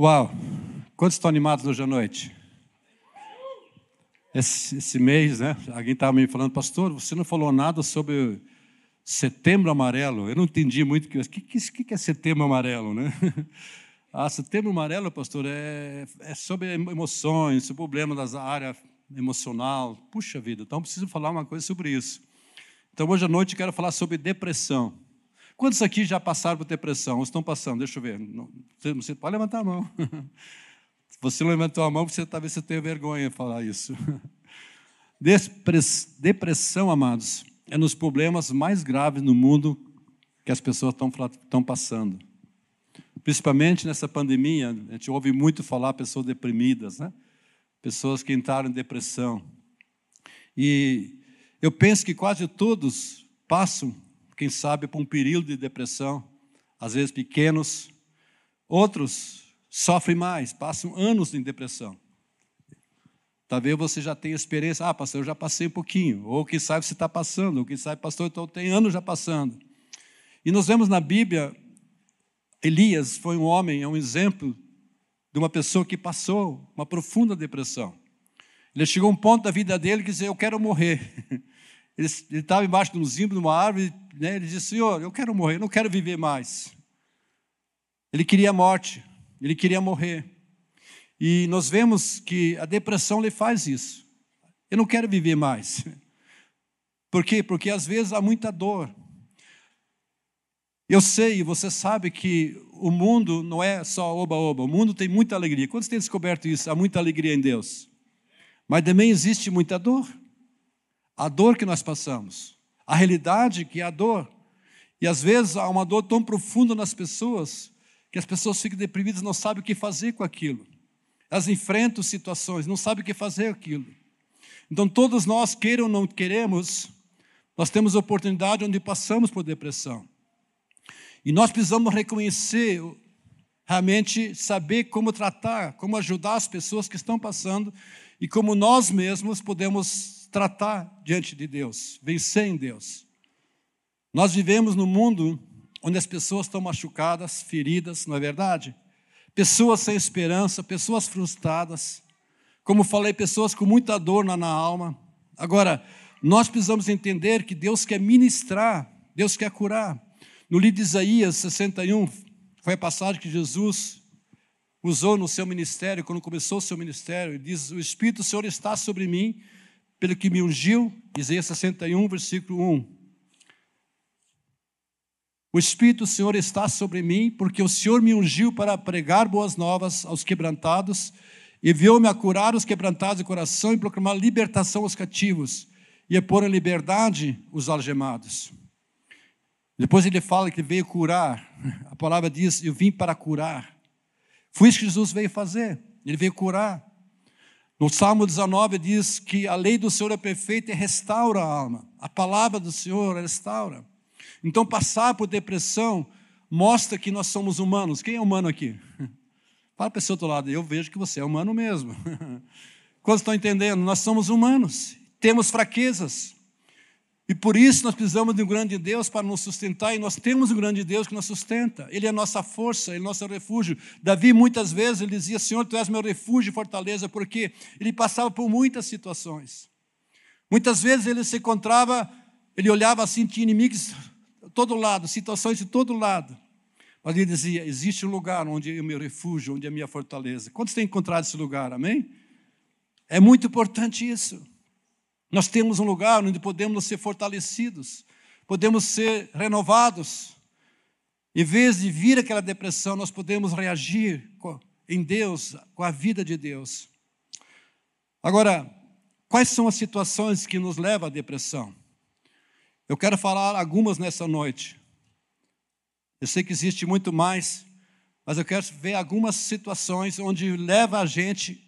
Uau! Quantos estão animados hoje à noite? Esse, esse mês, né? Alguém estava me falando, pastor, você não falou nada sobre setembro amarelo. Eu não entendi muito o que, que, que é setembro amarelo, né? Ah, setembro amarelo, pastor, é, é sobre emoções, sobre problema da área emocional. Puxa vida, então preciso falar uma coisa sobre isso. Então hoje à noite quero falar sobre depressão. Quantos aqui já passaram por depressão? Ou estão passando? Deixa eu ver. você pode levantar a mão. Você levantou a mão, você talvez você tenha vergonha de falar isso. Depressão, amados, é nos problemas mais graves no mundo que as pessoas estão, estão passando. Principalmente nessa pandemia, a gente ouve muito falar pessoas deprimidas, né? pessoas que entraram em depressão. E eu penso que quase todos passam, quem sabe, por um período de depressão, às vezes pequenos. Outros sofrem mais, passam anos em depressão. Talvez você já tenha experiência, ah, pastor, eu já passei um pouquinho. Ou quem sabe você está passando, ou quem sabe, pastor, então tem anos já passando. E nós vemos na Bíblia, Elias foi um homem, é um exemplo de uma pessoa que passou uma profunda depressão. Ele chegou a um ponto da vida dele que dizia: Eu quero morrer. Ele, estava embaixo de um zimbro, de uma árvore, né? ele disse: Senhor, eu quero morrer, eu não quero viver mais. Ele queria a morte, ele queria morrer. E nós vemos que a depressão lhe faz isso. Eu não quero viver mais. Por quê? Porque às vezes há muita dor. Eu sei, você sabe que o mundo não é só oba-oba, o mundo tem muita alegria. Quantos têm descoberto isso? Há muita alegria em Deus. Mas também existe muita dor. A dor que nós passamos, a realidade que é a dor. E às vezes há uma dor tão profunda nas pessoas que as pessoas ficam deprimidas, não sabem o que fazer com aquilo. Elas enfrentam situações, não sabem o que fazer com aquilo. Então, todos nós, queiram ou não queremos, nós temos oportunidade onde passamos por depressão. E nós precisamos reconhecer, realmente saber como tratar, como ajudar as pessoas que estão passando e como nós mesmos podemos tratar diante de Deus, vencer em Deus. Nós vivemos num mundo onde as pessoas estão machucadas, feridas, não é verdade? Pessoas sem esperança, pessoas frustradas, como falei, pessoas com muita dor na, na alma. Agora, nós precisamos entender que Deus quer ministrar, Deus quer curar. No livro de Isaías 61, foi a passagem que Jesus usou no seu ministério, quando começou o seu ministério, ele diz: O Espírito do Senhor está sobre mim, pelo que me ungiu, Isaías 61, versículo 1. O Espírito do Senhor está sobre mim, porque o Senhor me ungiu para pregar boas novas aos quebrantados, enviou-me a curar os quebrantados de coração e proclamar libertação aos cativos, e a pôr em liberdade os algemados. Depois ele fala que veio curar, a palavra diz: Eu vim para curar. Foi isso que Jesus veio fazer, ele veio curar. No Salmo 19 diz que a lei do Senhor é perfeita e restaura a alma, a palavra do Senhor restaura. Então, passar por depressão mostra que nós somos humanos. Quem é humano aqui? Fala para esse outro lado, eu vejo que você é humano mesmo. Quando estão entendendo? Nós somos humanos, temos fraquezas. E por isso nós precisamos de um grande Deus para nos sustentar, e nós temos um grande Deus que nos sustenta. Ele é a nossa força, Ele é nosso refúgio. Davi, muitas vezes, ele dizia: Senhor, tu és meu refúgio e fortaleza, porque ele passava por muitas situações. Muitas vezes ele se encontrava, ele olhava assim, tinha inimigos todo lado, situações de todo lado. Mas ele dizia: existe um lugar onde é o meu refúgio, onde é a minha fortaleza. Quantos têm encontrado esse lugar? Amém? É muito importante isso. Nós temos um lugar onde podemos ser fortalecidos, podemos ser renovados. Em vez de vir aquela depressão, nós podemos reagir em Deus, com a vida de Deus. Agora, quais são as situações que nos levam à depressão? Eu quero falar algumas nessa noite. Eu sei que existe muito mais, mas eu quero ver algumas situações onde leva a gente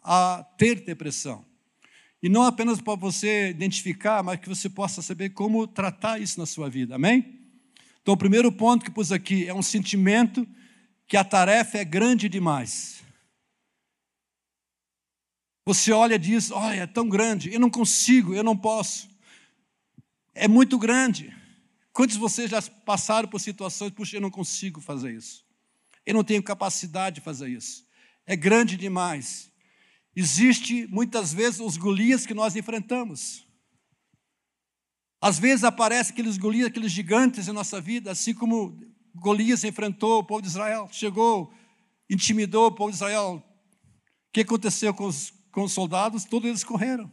a ter depressão. E não apenas para você identificar, mas que você possa saber como tratar isso na sua vida. Amém? Então, o primeiro ponto que pus aqui é um sentimento que a tarefa é grande demais. Você olha e diz: Olha, é tão grande, eu não consigo, eu não posso é muito grande. Quantos de vocês já passaram por situações, puxa, eu não consigo fazer isso? Eu não tenho capacidade de fazer isso. É grande demais. Existe muitas vezes os Golias que nós enfrentamos. Às vezes aparecem aqueles Golias, aqueles gigantes em nossa vida, assim como Golias enfrentou o povo de Israel. Chegou, intimidou o povo de Israel. O que aconteceu com os, com os soldados? Todos eles correram.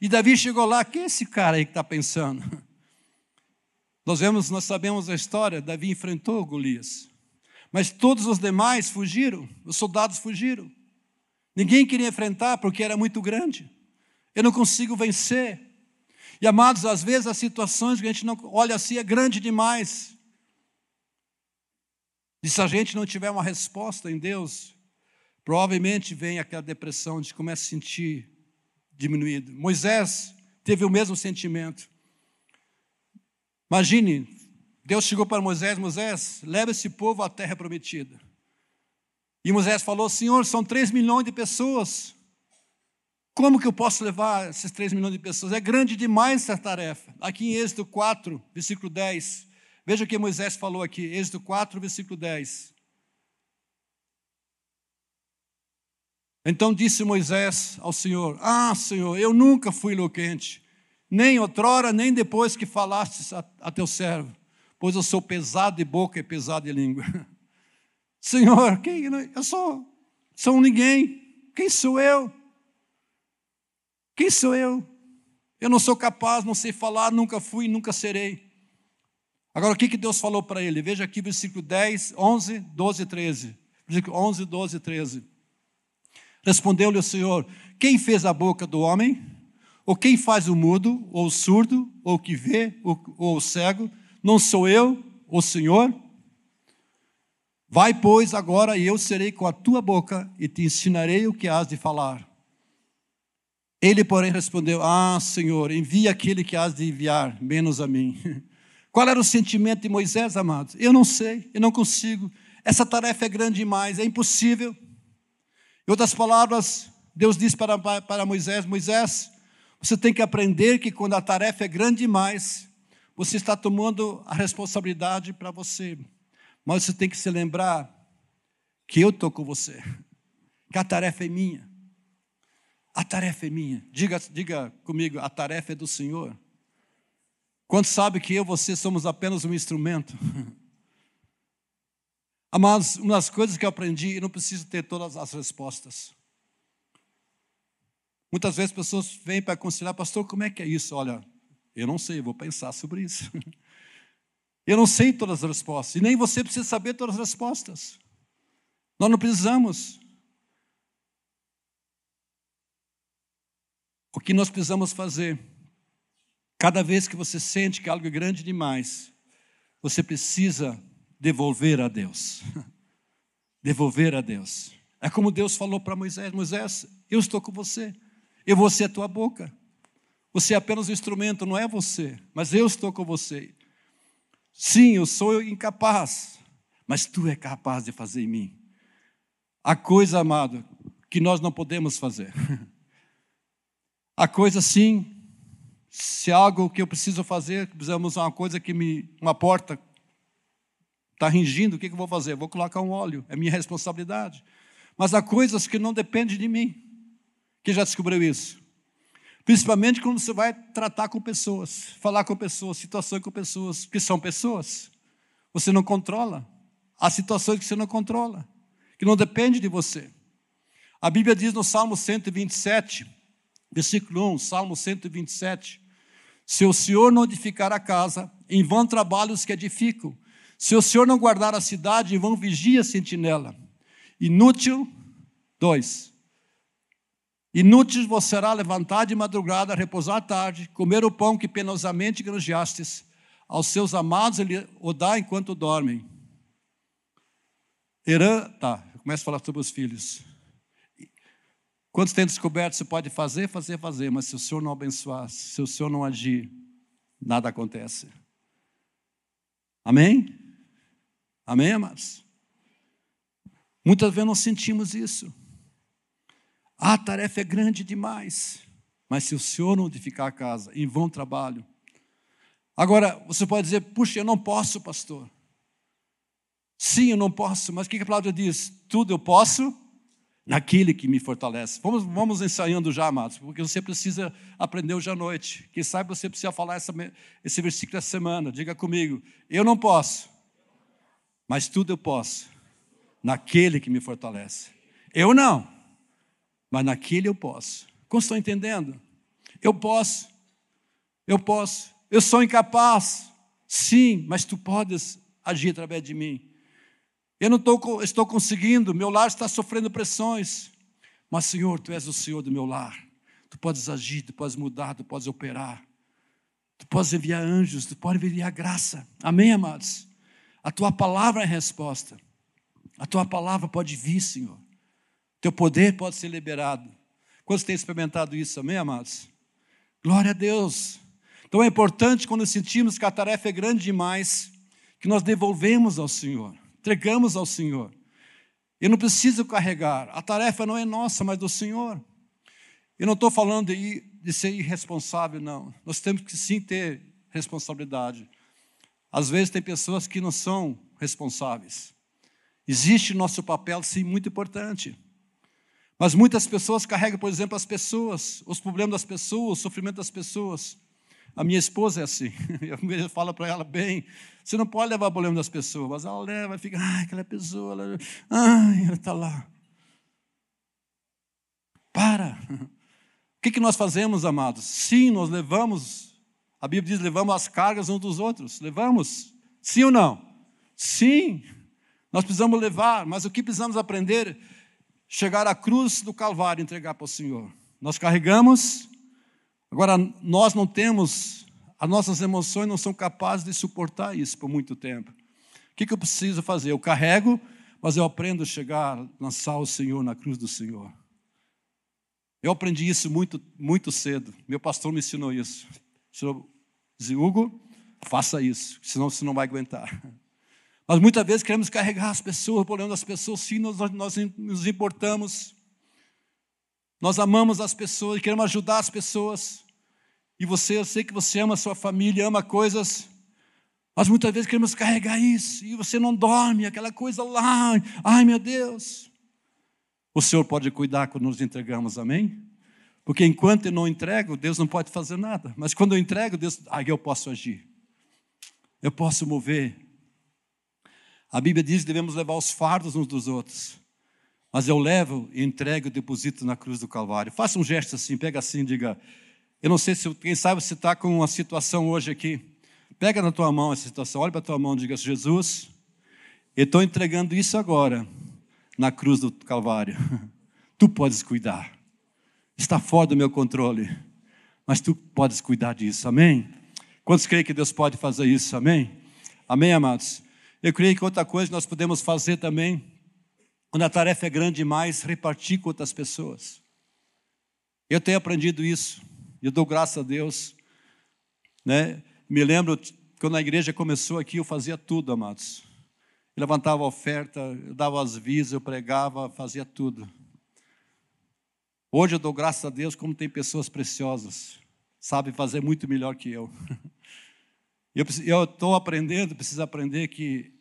E Davi chegou lá, quem é esse cara aí que está pensando? Nós vemos, nós sabemos a história, Davi enfrentou Golias. Mas todos os demais fugiram, os soldados fugiram. Ninguém queria enfrentar porque era muito grande. Eu não consigo vencer. E amados, às vezes as situações que a gente não olha assim é grande demais. E se a gente não tiver uma resposta em Deus, provavelmente vem aquela depressão, gente começa a sentir diminuído. Moisés teve o mesmo sentimento. Imagine, Deus chegou para Moisés: Moisés, leva esse povo à terra prometida. E Moisés falou: Senhor, são três milhões de pessoas. Como que eu posso levar esses três milhões de pessoas? É grande demais essa tarefa. Aqui em Êxodo 4, versículo 10. Veja o que Moisés falou aqui, Êxodo 4, versículo 10. Então disse Moisés ao Senhor: Ah, Senhor, eu nunca fui eloquente, nem outrora, nem depois que falastes a, a teu servo, pois eu sou pesado de boca e pesado de língua. Senhor, quem, eu sou, sou ninguém, quem sou eu? Quem sou eu? Eu não sou capaz, não sei falar, nunca fui, nunca serei. Agora, o que, que Deus falou para ele? Veja aqui, versículo 10, 11, 12 13. Versículo 11, 12 13. Respondeu-lhe o Senhor: Quem fez a boca do homem? Ou quem faz o mudo, ou o surdo, ou o que vê, ou, ou o cego? Não sou eu, o Senhor? Vai, pois, agora, e eu serei com a tua boca e te ensinarei o que has de falar. Ele, porém, respondeu: Ah, Senhor, envia aquele que has de enviar, menos a mim. Qual era o sentimento de Moisés, amados? Eu não sei, eu não consigo. Essa tarefa é grande demais, é impossível. Em outras palavras, Deus disse para, para Moisés: Moisés, você tem que aprender que quando a tarefa é grande demais, você está tomando a responsabilidade para você. Mas você tem que se lembrar que eu estou com você, que a tarefa é minha. A tarefa é minha. Diga, diga comigo, a tarefa é do Senhor. Quanto sabe que eu e você somos apenas um instrumento? Amados, uma das coisas que eu aprendi, eu não preciso ter todas as respostas. Muitas vezes pessoas vêm para aconselhar, pastor, como é que é isso? Olha, eu não sei, vou pensar sobre isso. Eu não sei todas as respostas, e nem você precisa saber todas as respostas. Nós não precisamos. O que nós precisamos fazer, cada vez que você sente que algo é grande demais, você precisa devolver a Deus. devolver a Deus. É como Deus falou para Moisés: Moisés, eu estou com você, eu vou ser a tua boca. Você é apenas um instrumento, não é você, mas eu estou com você. Sim, eu sou incapaz, mas tu é capaz de fazer em mim. A coisa, amado, que nós não podemos fazer. A coisa, sim, se algo que eu preciso fazer, precisamos uma coisa que me. uma porta está ringindo, o que, eu vou fazer? vou colocar um óleo, é minha responsabilidade. Mas há coisas que não dependem de mim. Quem já descobriu isso? Principalmente quando você vai tratar com pessoas, falar com pessoas, situações com pessoas, que são pessoas. Você não controla. Há situações que você não controla, que não depende de você. A Bíblia diz no Salmo 127, versículo 1, Salmo 127, se o Senhor não edificar a casa, em vão trabalham os que edificam. Se o Senhor não guardar a cidade, em vão vigia a sentinela. Inútil, dois. Inútil vos será levantar de madrugada, repousar tarde, comer o pão que penosamente granjeastes. Aos seus amados ele o dá enquanto dormem. Herã, tá, começo a falar sobre os filhos. Quantos têm descoberto, você pode fazer, fazer, fazer, mas se o Senhor não abençoar, se o Senhor não agir, nada acontece. Amém? Amém, amados? Muitas vezes nós sentimos isso. A tarefa é grande demais. Mas se o Senhor não edificar a casa, em vão trabalho. Agora, você pode dizer, puxa, eu não posso, pastor. Sim, eu não posso, mas o que a palavra diz? Tudo eu posso naquele que me fortalece. Vamos, vamos ensaiando já, amados, porque você precisa aprender hoje à noite. Quem sabe você precisa falar essa, esse versículo essa semana. Diga comigo: eu não posso, mas tudo eu posso naquele que me fortalece. Eu não, mas naquele eu posso. Como estão entendendo? Eu posso, eu posso, eu sou incapaz, sim, mas tu podes agir através de mim. Eu não tô, estou conseguindo, meu lar está sofrendo pressões, mas Senhor, tu és o Senhor do meu lar. Tu podes agir, tu podes mudar, tu podes operar. Tu podes enviar anjos, tu podes enviar graça. Amém, amados? A tua palavra é resposta. A tua palavra pode vir, Senhor. Teu poder pode ser liberado. Quantos têm experimentado isso, amém, amados? Glória a Deus. Então é importante quando sentimos que a tarefa é grande demais, que nós devolvemos ao Senhor, entregamos ao Senhor. Eu não preciso carregar, a tarefa não é nossa, mas do Senhor. Eu não estou falando de, de ser irresponsável, não. Nós temos que sim ter responsabilidade. Às vezes tem pessoas que não são responsáveis. Existe nosso papel, sim, muito importante. Mas muitas pessoas carregam, por exemplo, as pessoas, os problemas das pessoas, o sofrimento das pessoas. A minha esposa é assim. Eu falo para ela bem: você não pode levar o problema das pessoas, mas ela leva e fica, ai, aquela pessoa, ela, ela está lá. Para. O que, que nós fazemos, amados? Sim, nós levamos, a Bíblia diz: levamos as cargas uns dos outros. Levamos? Sim ou não? Sim. Nós precisamos levar, mas o que precisamos aprender chegar à cruz do Calvário e entregar para o Senhor. Nós carregamos, agora nós não temos, as nossas emoções não são capazes de suportar isso por muito tempo. O que, eu preciso fazer? Eu carrego, mas eu aprendo a chegar, lançar o Senhor na cruz do Senhor. Eu aprendi isso muito, muito cedo. Meu pastor me ensinou isso. O senhor Hugo, faça isso, senão você não vai aguentar. Mas muitas vezes queremos carregar as pessoas, o problema das pessoas, sim, nós, nós nos importamos. Nós amamos as pessoas queremos ajudar as pessoas. E você, eu sei que você ama a sua família, ama coisas, mas muitas vezes queremos carregar isso e você não dorme, aquela coisa lá, ai meu Deus. O Senhor pode cuidar quando nos entregamos, amém? Porque enquanto eu não entrego, Deus não pode fazer nada. Mas quando eu entrego, Deus, aí eu posso agir. Eu posso mover. A Bíblia diz que devemos levar os fardos uns dos outros. Mas eu levo e entrego e deposito na cruz do Calvário. Faça um gesto assim, pega assim, diga. Eu não sei se, quem sabe você está com uma situação hoje aqui. Pega na tua mão essa situação, olha para a tua mão e diga: Jesus, eu estou entregando isso agora na cruz do Calvário. Tu podes cuidar. Está fora do meu controle, mas tu podes cuidar disso. Amém? Quantos creem que Deus pode fazer isso? Amém? Amém, amados? Eu creio que outra coisa nós podemos fazer também, quando a tarefa é grande demais, repartir com outras pessoas. Eu tenho aprendido isso, eu dou graças a Deus. Né? Me lembro, quando a igreja começou aqui, eu fazia tudo, amados. Eu levantava oferta, eu dava as visas, eu pregava, fazia tudo. Hoje eu dou graças a Deus como tem pessoas preciosas, sabem fazer muito melhor que eu. Eu estou aprendendo, preciso aprender que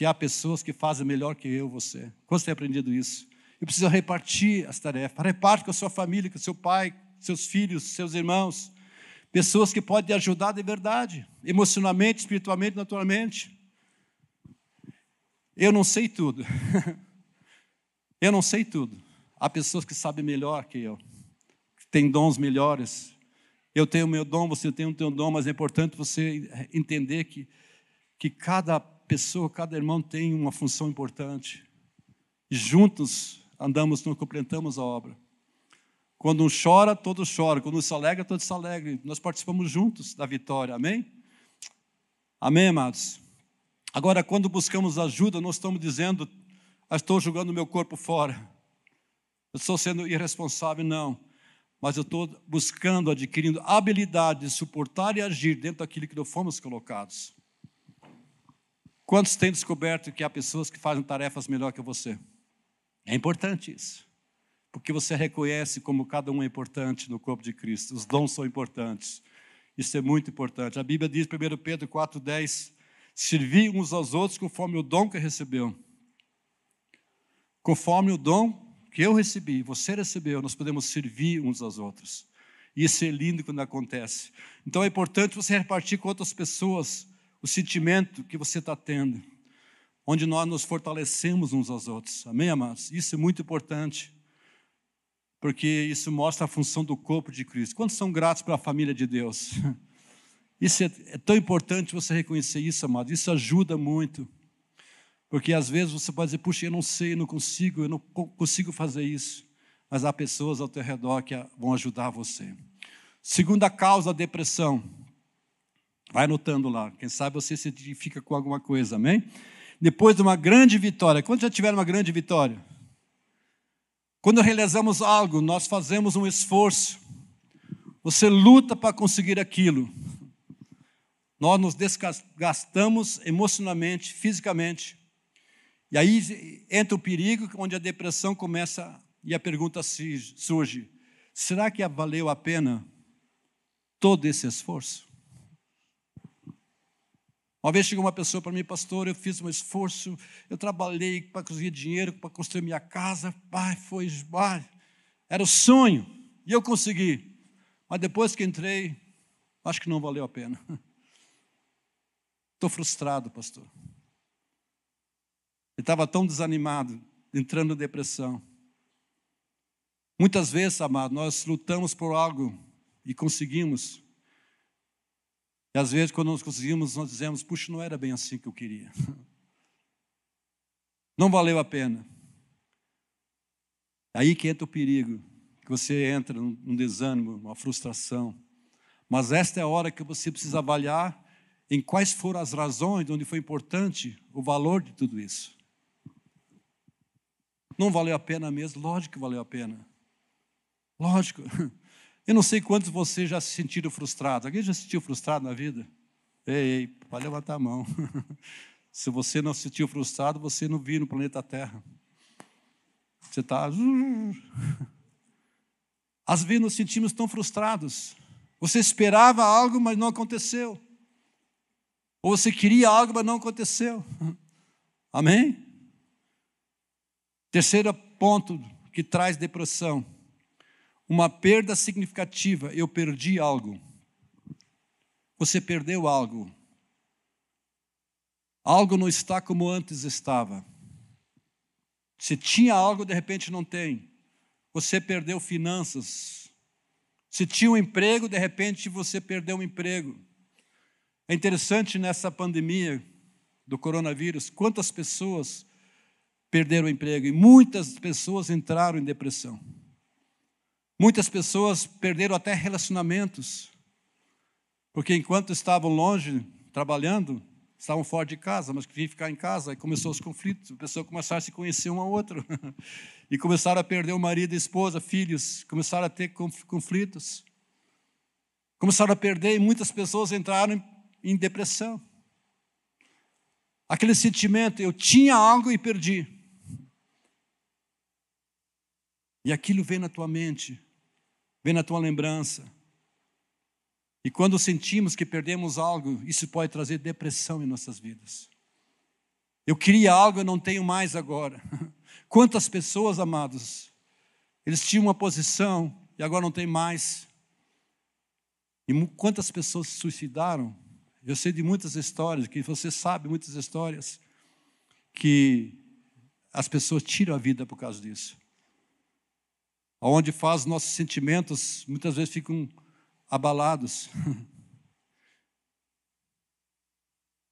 que há pessoas que fazem melhor que eu, você. Você tem aprendido isso? Eu preciso repartir as tarefas. Reparte com a sua família, com o seu pai, seus filhos, seus irmãos. Pessoas que podem te ajudar de verdade, emocionalmente, espiritualmente, naturalmente. Eu não sei tudo. eu não sei tudo. Há pessoas que sabem melhor que eu, que têm dons melhores. Eu tenho o meu dom, você tem o teu dom, mas é importante você entender que, que cada pessoa, cada irmão tem uma função importante. E juntos andamos, nós completamos a obra. Quando um chora, todos choram. Quando um se alegra, todos se alegram. Nós participamos juntos da vitória. Amém? Amém, amados? Agora, quando buscamos ajuda, nós estamos dizendo, ah, estou jogando meu corpo fora. Eu estou sendo irresponsável, não. Mas eu estou buscando, adquirindo habilidade de suportar e agir dentro daquilo que nós fomos colocados. Quantos têm descoberto que há pessoas que fazem tarefas melhor que você? É importante isso. Porque você reconhece como cada um é importante no corpo de Cristo. Os dons são importantes. Isso é muito importante. A Bíblia diz, 1 Pedro 4,10: Servir uns aos outros conforme o dom que recebeu. Conforme o dom que eu recebi, você recebeu, nós podemos servir uns aos outros. Isso é lindo quando acontece. Então é importante você repartir com outras pessoas o sentimento que você está tendo, onde nós nos fortalecemos uns aos outros. Amém, amados? Isso é muito importante, porque isso mostra a função do corpo de Cristo. Quantos são gratos pela família de Deus? Isso é, é tão importante você reconhecer isso, amado. Isso ajuda muito. Porque às vezes você pode dizer, puxa, eu não sei, eu não consigo, eu não consigo fazer isso. Mas há pessoas ao teu redor que vão ajudar você. Segunda causa, a depressão. Vai anotando lá. Quem sabe você se identifica com alguma coisa, amém? Depois de uma grande vitória. Quando já tiveram uma grande vitória? Quando realizamos algo, nós fazemos um esforço. Você luta para conseguir aquilo. Nós nos desgastamos emocionalmente, fisicamente. E aí entra o perigo, onde a depressão começa e a pergunta surge: será que valeu a pena todo esse esforço? Uma vez chegou uma pessoa para mim, pastor, eu fiz um esforço, eu trabalhei para conseguir dinheiro, para construir minha casa, pai, foi, pai, era o sonho, e eu consegui. Mas depois que entrei, acho que não valeu a pena. Estou frustrado, pastor. Ele estava tão desanimado, entrando em depressão. Muitas vezes, amado, nós lutamos por algo e conseguimos. E às vezes, quando nós conseguimos, nós dizemos: puxa, não era bem assim que eu queria. Não valeu a pena. Aí que entra o perigo, que você entra num desânimo, uma frustração. Mas esta é a hora que você precisa avaliar em quais foram as razões onde foi importante o valor de tudo isso. Não valeu a pena mesmo? Lógico que valeu a pena. Lógico. Eu não sei quantos de vocês já se sentiram frustrados. Alguém já se sentiu frustrado na vida? Ei, ei, pode levantar a mão. Se você não se sentiu frustrado, você não vive no planeta Terra. Você está. Às vezes nos sentimos tão frustrados. Você esperava algo, mas não aconteceu. Ou você queria algo, mas não aconteceu. Amém? Terceiro ponto que traz depressão. Uma perda significativa. Eu perdi algo. Você perdeu algo. Algo não está como antes estava. Você tinha algo, de repente não tem. Você perdeu finanças. Se tinha um emprego, de repente você perdeu um emprego. É interessante nessa pandemia do coronavírus, quantas pessoas perderam o emprego e muitas pessoas entraram em depressão. Muitas pessoas perderam até relacionamentos, porque enquanto estavam longe, trabalhando, estavam fora de casa, mas queriam ficar em casa, e começou os conflitos, a pessoa começaram a se conhecer um ao outro, e começaram a perder o marido, a esposa, filhos, começaram a ter conflitos, começaram a perder, e muitas pessoas entraram em depressão. Aquele sentimento, eu tinha algo e perdi. E aquilo vem na tua mente, vem na tua lembrança. E quando sentimos que perdemos algo, isso pode trazer depressão em nossas vidas. Eu queria algo, eu não tenho mais agora. Quantas pessoas, amados, eles tinham uma posição e agora não tem mais. E quantas pessoas se suicidaram? Eu sei de muitas histórias, que você sabe muitas histórias, que as pessoas tiram a vida por causa disso onde faz nossos sentimentos muitas vezes ficam abalados.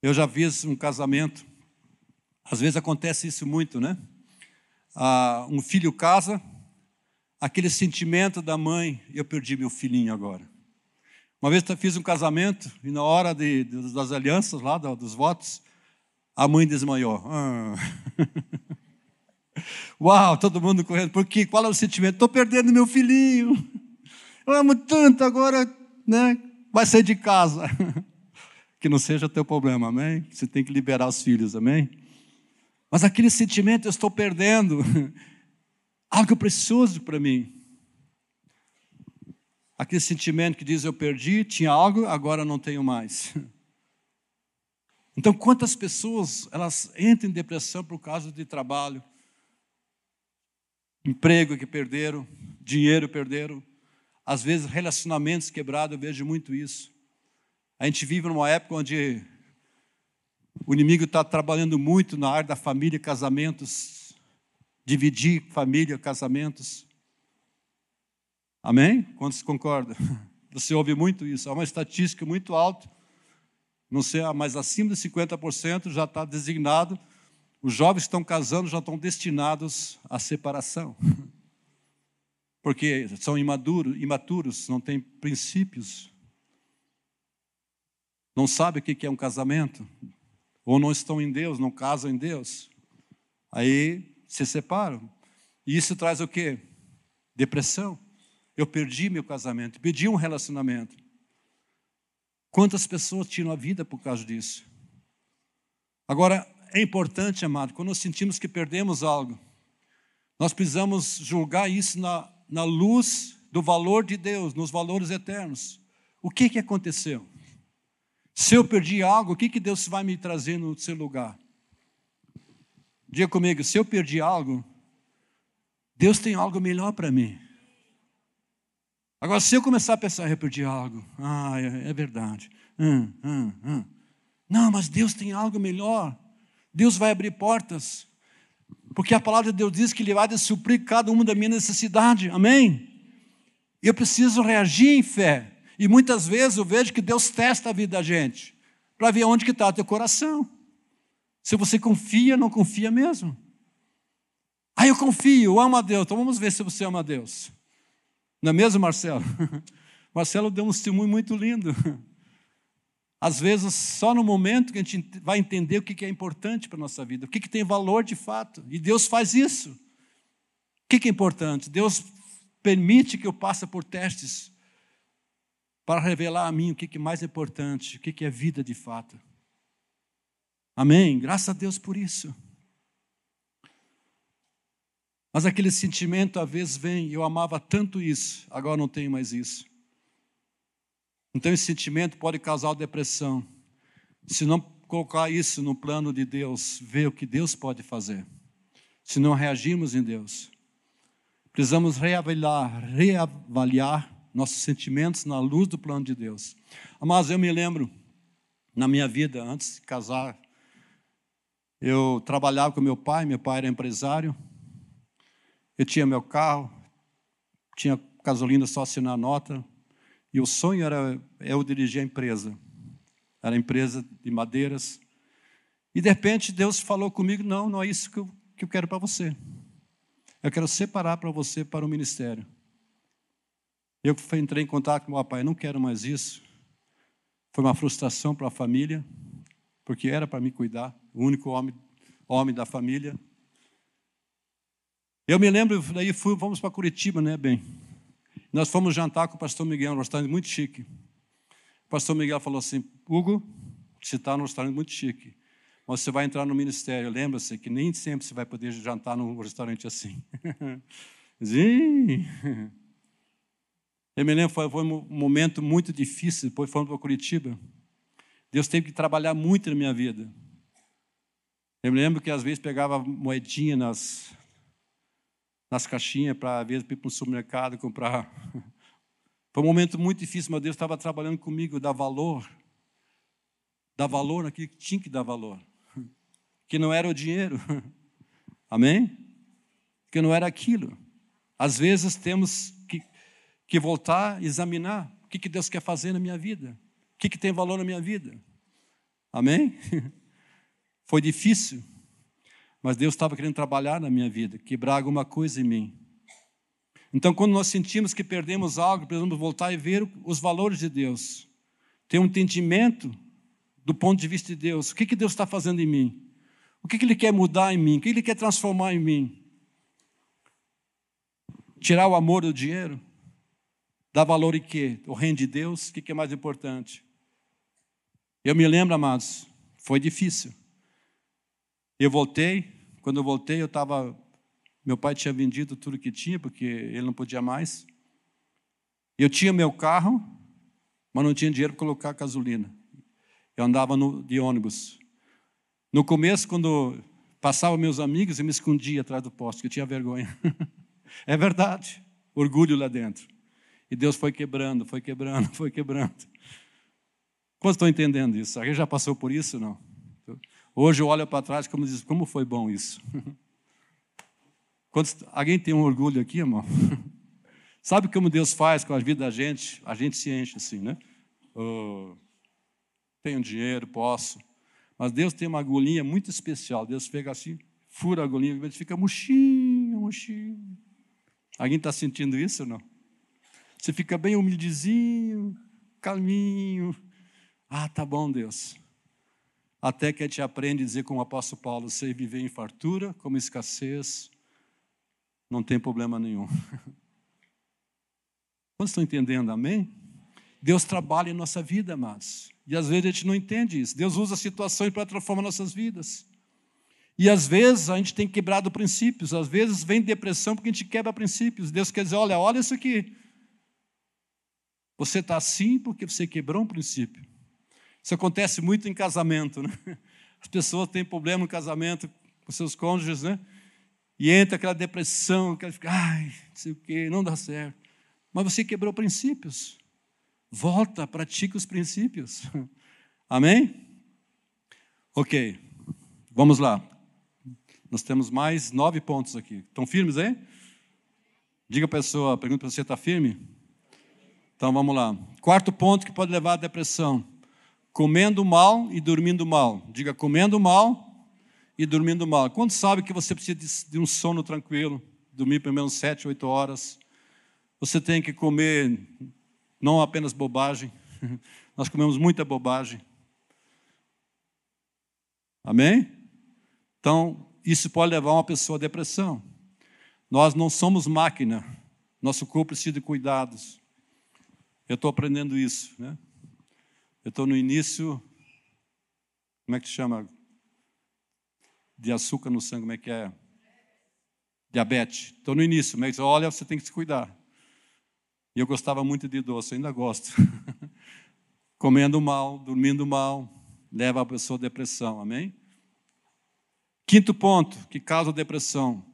Eu já vi um casamento, às vezes acontece isso muito, né? Ah, um filho casa, aquele sentimento da mãe, eu perdi meu filhinho agora. Uma vez eu fiz um casamento e na hora de, das alianças lá, dos votos, a mãe desmaiou. Ah. Uau, todo mundo correndo. Porque qual é o sentimento? Estou perdendo meu filhinho. Eu amo tanto, agora né, vai sair de casa. Que não seja teu problema, amém? Você tem que liberar os filhos, amém? Mas aquele sentimento, eu estou perdendo algo precioso para mim. Aquele sentimento que diz eu perdi, tinha algo, agora não tenho mais. Então, quantas pessoas elas entram em depressão por causa de trabalho, emprego que perderam, dinheiro perderam, às vezes relacionamentos quebrados, eu vejo muito isso. A gente vive numa época onde o inimigo está trabalhando muito na área da família, casamentos, dividir família, casamentos. Amém? Quantos concordam? Você ouve muito isso. Há uma estatística muito alta, não sei, mas acima de 50% já está designado. Os jovens que estão casando já estão destinados à separação. Porque são imaturos, imaturos não têm princípios. Não sabem o que é um casamento. Ou não estão em Deus, não casam em Deus. Aí se separam. E isso traz o quê? Depressão. Eu perdi meu casamento, perdi um relacionamento. Quantas pessoas tiram a vida por causa disso? Agora, é importante, amado, quando nós sentimos que perdemos algo, nós precisamos julgar isso na, na luz do valor de Deus, nos valores eternos. O que, que aconteceu? Se eu perdi algo, o que, que Deus vai me trazer no seu lugar? Diga comigo, se eu perdi algo, Deus tem algo melhor para mim. Agora, se eu começar a pensar, eu perdi algo, ah, é, é verdade. Hum, hum, hum. Não, mas Deus tem algo melhor. Deus vai abrir portas. Porque a palavra de Deus diz que Ele vai suprir cada uma da minha necessidade. Amém? Eu preciso reagir em fé. E muitas vezes eu vejo que Deus testa a vida da gente. Para ver onde que está o teu coração. Se você confia, não confia mesmo. Ah, eu confio, eu amo a Deus. Então vamos ver se você ama a Deus. Não é mesmo, Marcelo? Marcelo deu um testemunho muito lindo. Às vezes, só no momento que a gente vai entender o que é importante para a nossa vida, o que tem valor de fato. E Deus faz isso. O que é importante? Deus permite que eu passe por testes para revelar a mim o que é mais importante, o que é vida de fato. Amém? Graças a Deus por isso. Mas aquele sentimento às vezes vem, eu amava tanto isso, agora não tenho mais isso. Então esse sentimento pode causar depressão. Se não colocar isso no plano de Deus, ver o que Deus pode fazer. Se não reagirmos em Deus. Precisamos reavaliar, reavaliar nossos sentimentos na luz do plano de Deus. Mas eu me lembro, na minha vida, antes de casar, eu trabalhava com meu pai, meu pai era empresário, eu tinha meu carro, tinha gasolina só assinar nota, e o sonho era eu dirigir a empresa. Era a empresa de madeiras. E de repente Deus falou comigo: não, não é isso que eu, que eu quero para você. Eu quero separar para você para o ministério. Eu entrei em contato com meu pai, não quero mais isso. Foi uma frustração para a família, porque era para me cuidar, o único homem, homem da família. Eu me lembro, daí fui, vamos para Curitiba, né, bem? Nós fomos jantar com o pastor Miguel, um restaurante muito chique. O pastor Miguel falou assim: Hugo, você está num restaurante muito chique, mas você vai entrar no ministério. Lembra-se que nem sempre você vai poder jantar num restaurante assim. Sim. Eu me lembro, foi, foi um momento muito difícil, depois fomos para Curitiba. Deus teve que trabalhar muito na minha vida. Eu me lembro que às vezes pegava moedinha nas, nas caixinhas para, vezes, ir para o supermercado comprar. Foi um momento muito difícil, mas Deus estava trabalhando comigo, dar valor. Dar valor naquilo que tinha que dar valor. Que não era o dinheiro. Amém? Que não era aquilo. Às vezes temos que, que voltar examinar o que, que Deus quer fazer na minha vida. O que, que tem valor na minha vida. Amém? Foi difícil, mas Deus estava querendo trabalhar na minha vida, quebrar alguma coisa em mim. Então, quando nós sentimos que perdemos algo, precisamos voltar e ver os valores de Deus, ter um entendimento do ponto de vista de Deus. O que, que Deus está fazendo em mim? O que, que Ele quer mudar em mim? O que Ele quer transformar em mim? Tirar o amor do dinheiro? Dar valor em quê? O reino de Deus? O que, que é mais importante? Eu me lembro, amados, foi difícil. Eu voltei, quando eu voltei, eu estava. Meu pai tinha vendido tudo que tinha, porque ele não podia mais. Eu tinha meu carro, mas não tinha dinheiro para colocar gasolina. Eu andava no, de ônibus. No começo, quando passavam meus amigos, eu me escondia atrás do poste, que eu tinha vergonha. é verdade. Orgulho lá dentro. E Deus foi quebrando, foi quebrando, foi quebrando. Quantos estão entendendo isso? Alguém já passou por isso? Não. Hoje eu olho para trás como diz, como foi bom isso. Quantos, alguém tem um orgulho aqui, irmão? Sabe como Deus faz com a vida da gente? A gente se enche assim, né? Oh, tenho dinheiro, posso. Mas Deus tem uma agulhinha muito especial. Deus pega assim, fura a agulhinha e fica murchinho, murchinho. Alguém está sentindo isso ou não? Você fica bem humildezinho, calminho. Ah, tá bom, Deus. Até que a gente aprende a dizer com o apóstolo Paulo, você viver em fartura, como escassez, não tem problema nenhum. Quantos estão entendendo, amém? Deus trabalha em nossa vida, mas E às vezes a gente não entende isso. Deus usa situações para transformar nossas vidas. E às vezes a gente tem quebrado princípios, às vezes vem depressão porque a gente quebra princípios. Deus quer dizer: olha, olha isso aqui. Você está assim porque você quebrou um princípio. Isso acontece muito em casamento, né? As pessoas têm problema no casamento com seus cônjuges, né? E entra aquela depressão, aquela fica, ai, não sei o quê, não dá certo. Mas você quebrou princípios. Volta, pratica os princípios. Amém? Ok, vamos lá. Nós temos mais nove pontos aqui. Estão firmes aí? Diga a pessoa, pergunta para você, está firme? Então vamos lá. Quarto ponto que pode levar à depressão: comendo mal e dormindo mal. Diga comendo mal e dormindo mal. Quando sabe que você precisa de um sono tranquilo, dormir pelo menos sete, oito horas? Você tem que comer não apenas bobagem. Nós comemos muita bobagem. Amém? Então, isso pode levar uma pessoa à depressão. Nós não somos máquina. Nosso corpo precisa de cuidados. Eu estou aprendendo isso, né? Eu estou no início, como é que chama? De açúcar no sangue, como é que é? Diabetes. Estou no início, mas olha, você tem que se cuidar. E eu gostava muito de doce, ainda gosto. Comendo mal, dormindo mal, leva a pessoa à depressão, amém? Quinto ponto que causa depressão: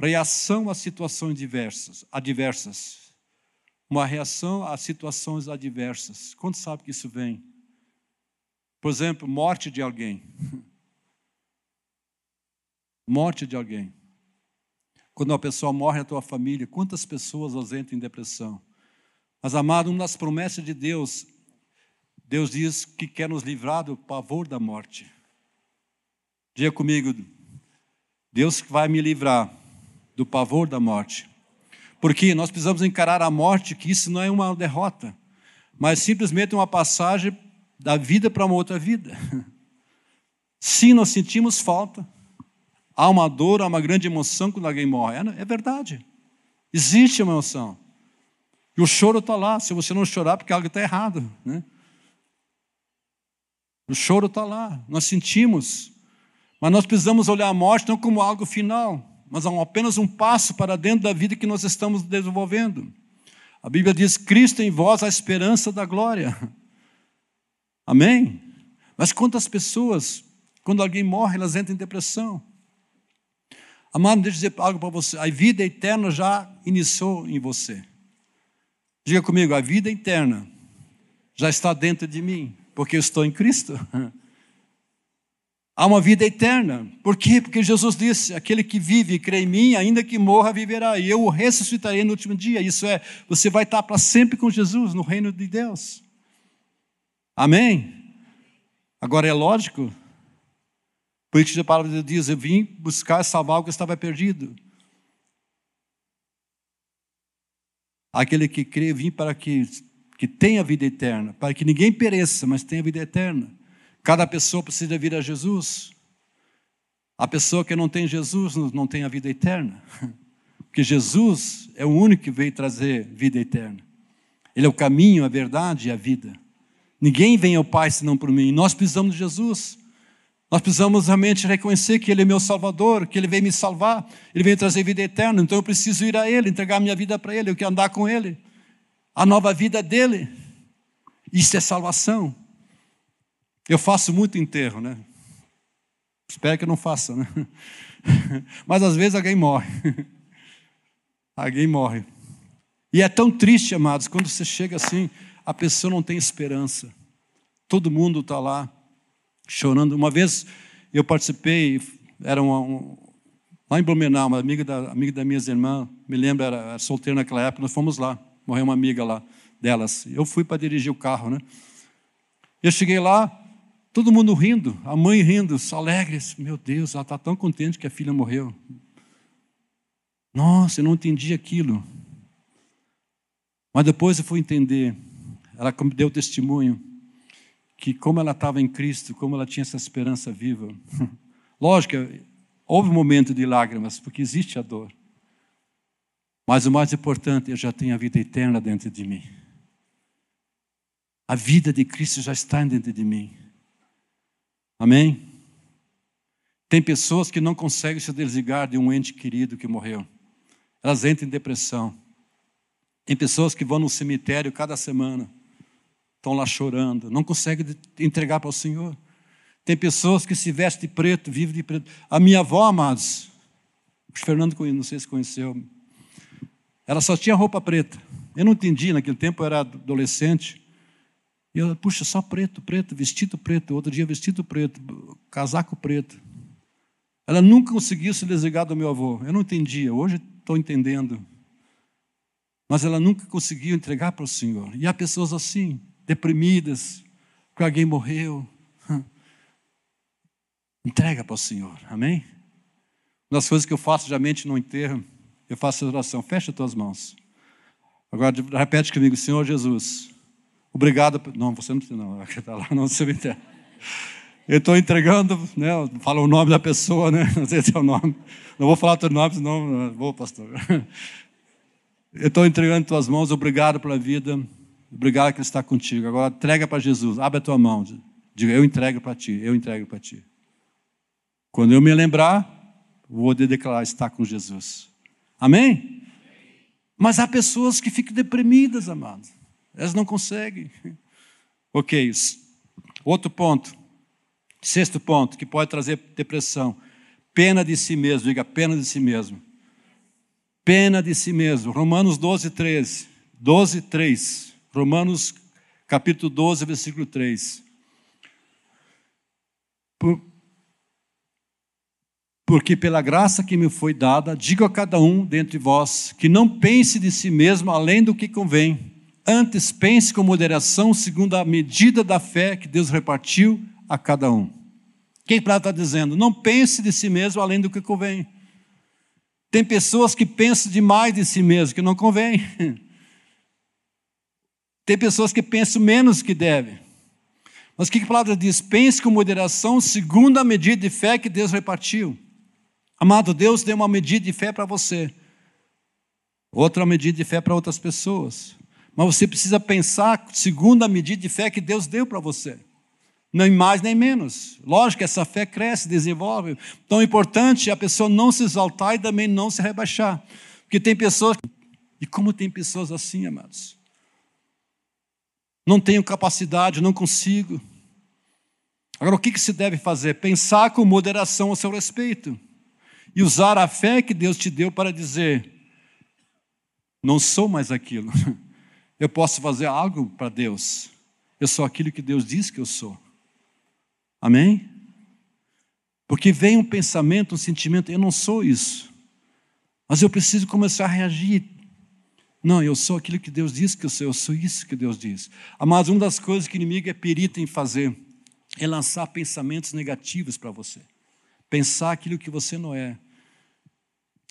reação a situações diversas, adversas uma reação a situações adversas. Quando sabe que isso vem? Por exemplo, morte de alguém. morte de alguém. Quando uma pessoa morre na tua família, quantas pessoas entram em depressão? Mas, amado, uma das promessas de Deus, Deus diz que quer nos livrar do pavor da morte. Diga comigo, Deus vai me livrar do pavor da morte. Porque nós precisamos encarar a morte, que isso não é uma derrota, mas simplesmente uma passagem da vida para uma outra vida. Sim, nós sentimos falta. Há uma dor, há uma grande emoção quando alguém morre. É, é verdade. Existe uma emoção. E o choro está lá. Se você não chorar, porque algo está errado. Né? O choro está lá. Nós sentimos. Mas nós precisamos olhar a morte não como algo final, mas apenas um passo para dentro da vida que nós estamos desenvolvendo. A Bíblia diz: Cristo em vós a esperança da glória. Amém? Mas quantas pessoas, quando alguém morre, elas entram em depressão? Amado, deixa eu dizer algo para você: a vida eterna já iniciou em você. Diga comigo: a vida eterna já está dentro de mim, porque eu estou em Cristo. Há uma vida eterna. Por quê? Porque Jesus disse: aquele que vive e crê em mim, ainda que morra, viverá, e eu o ressuscitarei no último dia. Isso é, você vai estar para sempre com Jesus no reino de Deus. Amém? Agora é lógico, por isso a palavra de Deus diz: Eu vim buscar salvar o que estava perdido. Aquele que crê, vim para que, que tenha vida eterna, para que ninguém pereça, mas tenha vida eterna. Cada pessoa precisa vir a Jesus. A pessoa que não tem Jesus não tem a vida eterna. Porque Jesus é o único que veio trazer vida eterna. Ele é o caminho, a verdade e a vida. Ninguém vem ao Pai senão por mim. Nós precisamos de Jesus. Nós precisamos realmente reconhecer que Ele é meu Salvador, que Ele veio me salvar, Ele veio trazer vida eterna. Então eu preciso ir a Ele, entregar minha vida para Ele, eu quero andar com Ele. A nova vida dele. Isso é salvação. Eu faço muito enterro, né? Espero que não faça, né? Mas às vezes alguém morre. alguém morre. E é tão triste, amados, quando você chega assim, a pessoa não tem esperança. Todo mundo está lá chorando. Uma vez eu participei, era um, lá em Blumenau, uma amiga da, amiga da minhas irmãs, me lembro, era, era solteira naquela época, nós fomos lá, morreu uma amiga lá delas. Eu fui para dirigir o carro, né? Eu cheguei lá, todo mundo rindo, a mãe rindo, alegre. Meu Deus, ela está tão contente que a filha morreu. Nossa, eu não entendi aquilo. Mas depois eu fui entender. Ela deu testemunho que como ela estava em Cristo, como ela tinha essa esperança viva. Lógico, houve um momento de lágrimas, porque existe a dor. Mas o mais importante, eu já tenho a vida eterna dentro de mim. A vida de Cristo já está dentro de mim. Amém? Tem pessoas que não conseguem se desligar de um ente querido que morreu. Elas entram em depressão. Tem pessoas que vão no cemitério cada semana, estão lá chorando, não conseguem entregar para o Senhor. Tem pessoas que se vestem de preto, vivem de preto. A minha avó, amados, Fernando, não sei se conheceu, ela só tinha roupa preta. Eu não entendi, naquele tempo eu era adolescente. E eu, puxa, só preto, preto, vestido preto, outro dia vestido preto, casaco preto. Ela nunca conseguiu se desligar do meu avô. Eu não entendia, hoje estou entendendo. Mas ela nunca conseguiu entregar para o Senhor. E há pessoas assim, deprimidas, porque alguém morreu. Entrega para o Senhor, amém? Uma das coisas que eu faço geralmente no enterro, eu faço a oração, fecha as tuas mãos. Agora repete comigo, Senhor Jesus, Obrigado. Não, você não precisa, não. Está lá no cemitério. Eu estou entregando, né? Fala o nome da pessoa, né? Não sei se é o nome. Não vou falar o teu nome, senão vou, pastor. Eu estou entregando em tuas mãos. Obrigado pela vida. Obrigado que Ele está contigo. Agora entrega para Jesus. Abre a tua mão. Diga, eu entrego para ti. Eu entrego para ti. Quando eu me lembrar, vou declarar estar com Jesus. Amém? Mas há pessoas que ficam deprimidas, amados. Elas não conseguem. Ok, outro ponto. Sexto ponto, que pode trazer depressão. Pena de si mesmo, diga pena de si mesmo. Pena de si mesmo. Romanos 12, 13. 12, 3. Romanos capítulo 12, versículo 3. Por, porque pela graça que me foi dada, digo a cada um dentre vós que não pense de si mesmo além do que convém Antes pense com moderação, segundo a medida da fé que Deus repartiu a cada um. Quem está dizendo? Não pense de si mesmo além do que convém. Tem pessoas que pensam demais de si mesmo, que não convém. Tem pessoas que pensam menos que devem. Mas o que a palavra diz? Pense com moderação, segundo a medida de fé que Deus repartiu. Amado, Deus deu uma medida de fé para você, outra medida de fé para outras pessoas. Mas você precisa pensar segundo a medida de fé que Deus deu para você. Nem mais nem menos. Lógico que essa fé cresce, desenvolve. Então é importante a pessoa não se exaltar e também não se rebaixar. Porque tem pessoas. E como tem pessoas assim, amados? Não tenho capacidade, não consigo. Agora, o que, que se deve fazer? Pensar com moderação a seu respeito. E usar a fé que Deus te deu para dizer: não sou mais aquilo. Eu posso fazer algo para Deus. Eu sou aquilo que Deus diz que eu sou. Amém? Porque vem um pensamento, um sentimento, eu não sou isso. Mas eu preciso começar a reagir. Não, eu sou aquilo que Deus diz que eu sou, eu sou isso que Deus diz. Mas uma das coisas que o inimigo é perito em fazer é lançar pensamentos negativos para você. Pensar aquilo que você não é.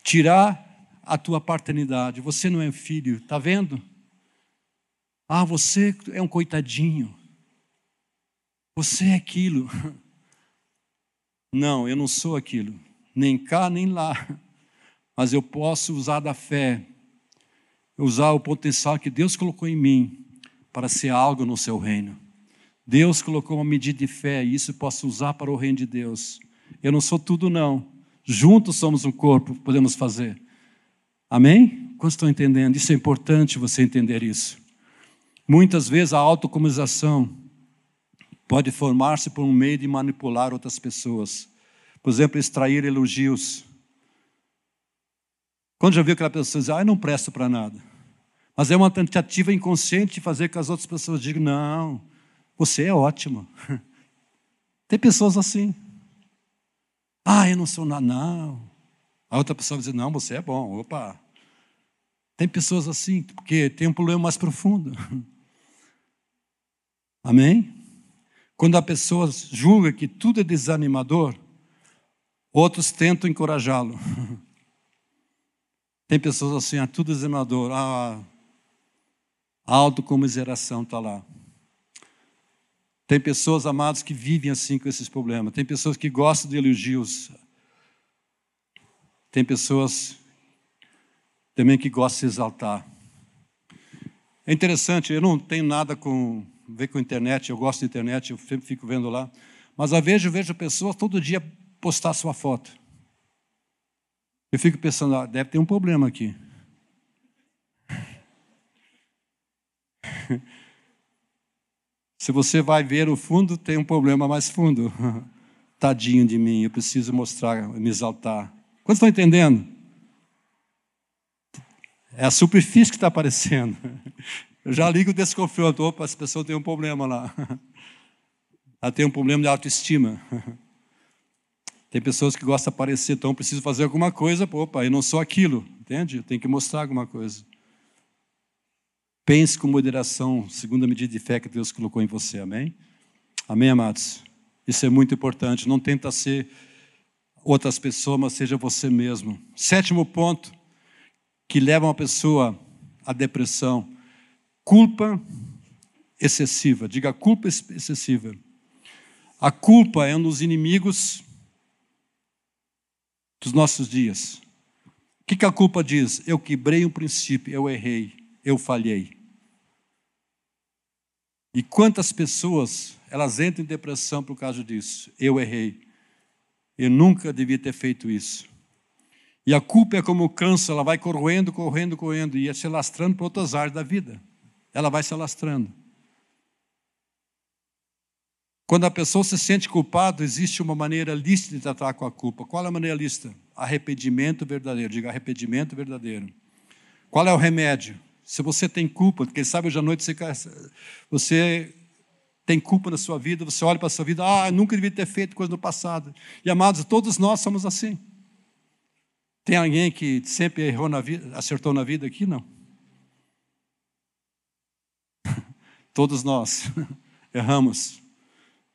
Tirar a tua paternidade. Você não é filho, está vendo? Ah, você é um coitadinho. Você é aquilo. Não, eu não sou aquilo. Nem cá, nem lá. Mas eu posso usar da fé, usar o potencial que Deus colocou em mim para ser algo no seu reino. Deus colocou uma medida de fé e isso eu posso usar para o reino de Deus. Eu não sou tudo, não. Juntos somos um corpo, podemos fazer. Amém? Quantos estão entendendo? Isso é importante você entender isso. Muitas vezes a autocomização pode formar-se por um meio de manipular outras pessoas. Por exemplo, extrair elogios. Quando já viu aquela pessoa dizer, ah, eu não presto para nada. Mas é uma tentativa inconsciente de fazer com que as outras pessoas digam, não, você é ótimo. Tem pessoas assim. Ah, eu não sou nada, não. A outra pessoa dizer, não, você é bom. Opa. Tem pessoas assim, porque tem um problema mais profundo. Amém? Quando a pessoa julga que tudo é desanimador, outros tentam encorajá-lo. Tem pessoas assim, ah, tudo desanimador, ah, a autocomiseração está lá. Tem pessoas, amados, que vivem assim com esses problemas. Tem pessoas que gostam de elogios. Tem pessoas também que gostam de se exaltar. É interessante, eu não tenho nada com ver com internet, eu gosto de internet, eu sempre fico vendo lá. Mas às vezes eu vejo pessoas todo dia postar sua foto. Eu fico pensando, ah, deve ter um problema aqui. Se você vai ver o fundo, tem um problema mais fundo. Tadinho de mim, eu preciso mostrar, me exaltar. Quantos estão entendendo? É a superfície que está aparecendo. Eu já ligo desconfiando. Opa, essa pessoa tem um problema lá. Ela tem um problema de autoestima. Tem pessoas que gostam de aparecer, então preciso fazer alguma coisa. Opa, eu não sou aquilo, entende? Tenho que mostrar alguma coisa. Pense com moderação, segundo a medida de fé que Deus colocou em você. Amém? Amém, amados? Isso é muito importante. Não tenta ser outras pessoas, mas seja você mesmo. Sétimo ponto que leva uma pessoa à depressão: culpa excessiva. Diga culpa excessiva. A culpa é um dos inimigos dos nossos dias. O que, que a culpa diz? Eu quebrei um princípio, eu errei eu falhei. E quantas pessoas, elas entram em depressão por causa disso. Eu errei. Eu nunca devia ter feito isso. E a culpa é como o câncer, ela vai corroendo, correndo, correndo, e é se lastrando para outras áreas da vida. Ela vai se alastrando. Quando a pessoa se sente culpada, existe uma maneira lícita de tratar com a culpa. Qual é a maneira lícita? Arrependimento verdadeiro. Diga arrependimento verdadeiro. Qual é o remédio? Se você tem culpa, quem sabe hoje à noite você, você tem culpa na sua vida, você olha para a sua vida, ah, nunca devia ter feito coisa no passado. E amados, todos nós somos assim. Tem alguém que sempre errou na vida, acertou na vida aqui? Não. Todos nós erramos.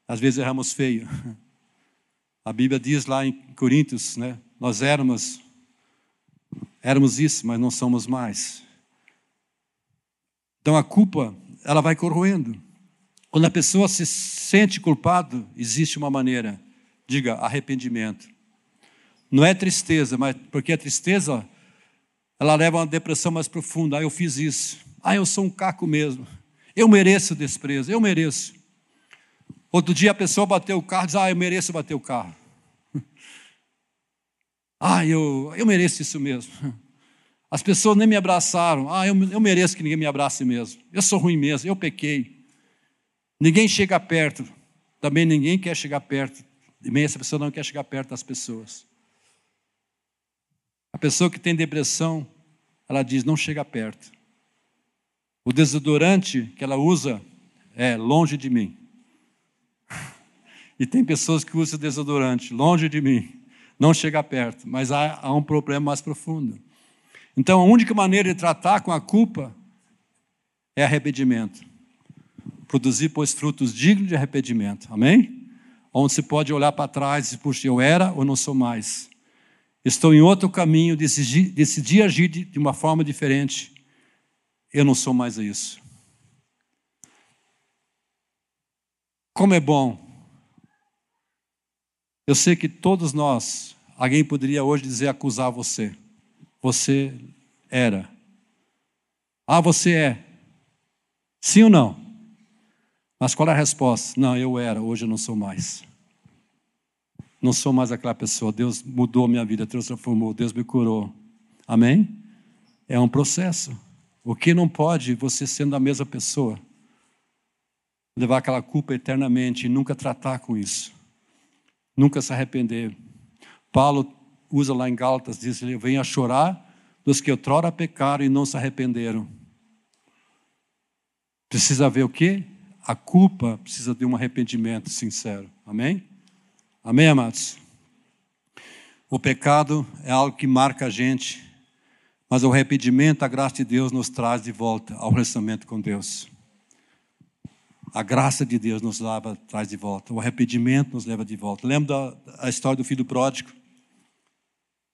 Às vezes erramos feio. A Bíblia diz lá em Coríntios, né? Nós éramos éramos isso, mas não somos mais. Então a culpa, ela vai corroendo. Quando a pessoa se sente culpado, existe uma maneira. Diga arrependimento. Não é tristeza, mas porque a tristeza ela leva a uma depressão mais profunda. Ah, eu fiz isso. Ah, eu sou um caco mesmo. Eu mereço desprezo, eu mereço. Outro dia a pessoa bateu o carro e diz: Ah, eu mereço bater o carro. ah, eu, eu mereço isso mesmo. As pessoas nem me abraçaram. Ah, eu, eu mereço que ninguém me abrace mesmo. Eu sou ruim mesmo, eu pequei. Ninguém chega perto. Também ninguém quer chegar perto. Também essa pessoa não quer chegar perto das pessoas. A pessoa que tem depressão, ela diz: não chega perto. O desodorante que ela usa é longe de mim. E tem pessoas que usam desodorante longe de mim, não chega perto, mas há, há um problema mais profundo. Então, a única maneira de tratar com a culpa é arrependimento. Produzir, pois, frutos dignos de arrependimento. Amém? Onde se pode olhar para trás e puxa, eu era ou não sou mais. Estou em outro caminho, decidi, decidi agir de uma forma diferente. Eu não sou mais isso. Como é bom. Eu sei que todos nós, alguém poderia hoje dizer acusar você você era. Ah, você é. Sim ou não? Mas qual é a resposta? Não, eu era, hoje eu não sou mais. Não sou mais aquela pessoa. Deus mudou minha vida, Deus transformou, Deus me curou. Amém? É um processo. O que não pode, você sendo a mesma pessoa, levar aquela culpa eternamente e nunca tratar com isso, nunca se arrepender. Paulo usa lá em Gálatas, diz ele, venha chorar dos que outrora pecaram e não se arrependeram. Precisa ver o quê? A culpa precisa de um arrependimento sincero. Amém? Amém, amados? O pecado é algo que marca a gente, mas o arrependimento, a graça de Deus nos traz de volta ao relacionamento com Deus. A graça de Deus nos leva, traz de volta. O arrependimento nos leva de volta. Lembra da história do filho pródigo?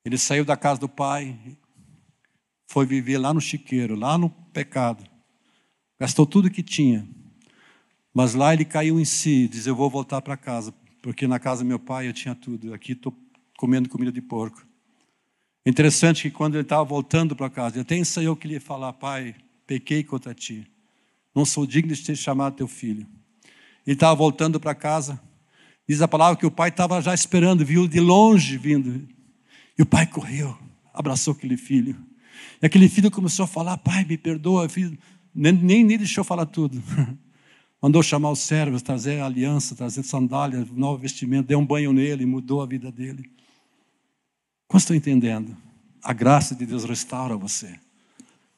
Ele saiu da casa do pai, foi viver lá no chiqueiro, lá no pecado. Gastou tudo que tinha. Mas lá ele caiu em si, diz: Eu vou voltar para casa, porque na casa do meu pai eu tinha tudo. Aqui estou comendo comida de porco. Interessante que quando ele estava voltando para casa, ele até ensaiou que ele ia falar: Pai, pequei contra ti. Não sou digno de ter chamado teu filho. Ele estava voltando para casa. Diz a palavra que o pai estava já esperando, viu de longe vindo. E o pai correu, abraçou aquele filho. E aquele filho começou a falar: Pai, me perdoa. Filho. Nem, nem, nem deixou falar tudo. Mandou chamar os servos, trazer aliança, trazer sandália, novo vestimento, deu um banho nele, mudou a vida dele. Como estão entendendo? A graça de Deus restaura você.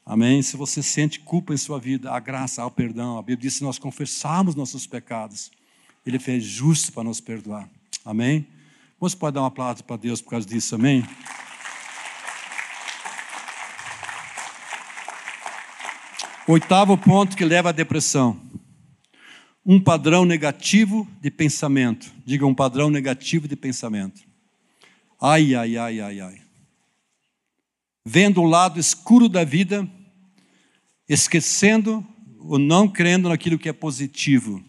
Amém? Se você sente culpa em sua vida, a graça, há o perdão. A Bíblia diz: se nós confessarmos nossos pecados, Ele fez justo para nos perdoar. Amém? Você pode dar um aplauso para Deus por causa disso, amém? Oitavo ponto que leva à depressão. Um padrão negativo de pensamento. Diga um padrão negativo de pensamento. Ai, ai, ai, ai, ai. Vendo o lado escuro da vida, esquecendo ou não crendo naquilo que é positivo.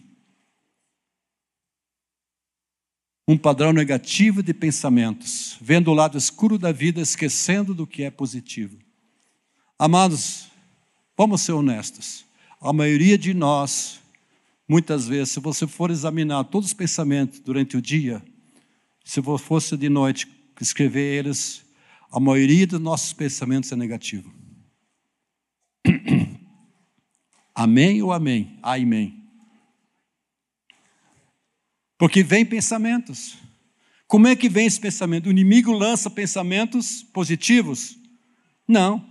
Um padrão negativo de pensamentos, vendo o lado escuro da vida, esquecendo do que é positivo. Amados, vamos ser honestos. A maioria de nós, muitas vezes, se você for examinar todos os pensamentos durante o dia, se fosse de noite escrever eles, a maioria dos nossos pensamentos é negativo. amém ou amém? Amém. Porque vem pensamentos. Como é que vem esse pensamento? O inimigo lança pensamentos positivos? Não.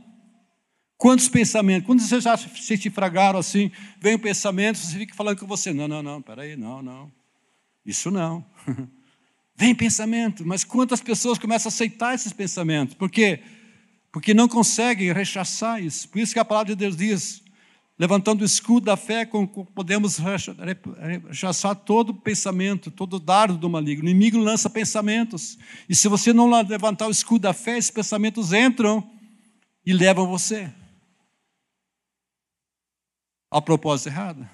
Quantos pensamentos? Quando vocês já se chifragaram assim, vem um pensamento, você fica falando com você: não, não, não, peraí, não, não. Isso não. vem pensamento, mas quantas pessoas começam a aceitar esses pensamentos? Por quê? Porque não conseguem rechaçar isso. Por isso que a palavra de Deus diz: levantando o escudo da fé, podemos rechaçar todo pensamento, todo dardo do maligno. O inimigo lança pensamentos. E se você não levantar o escudo da fé, esses pensamentos entram e levam você a propósito errado.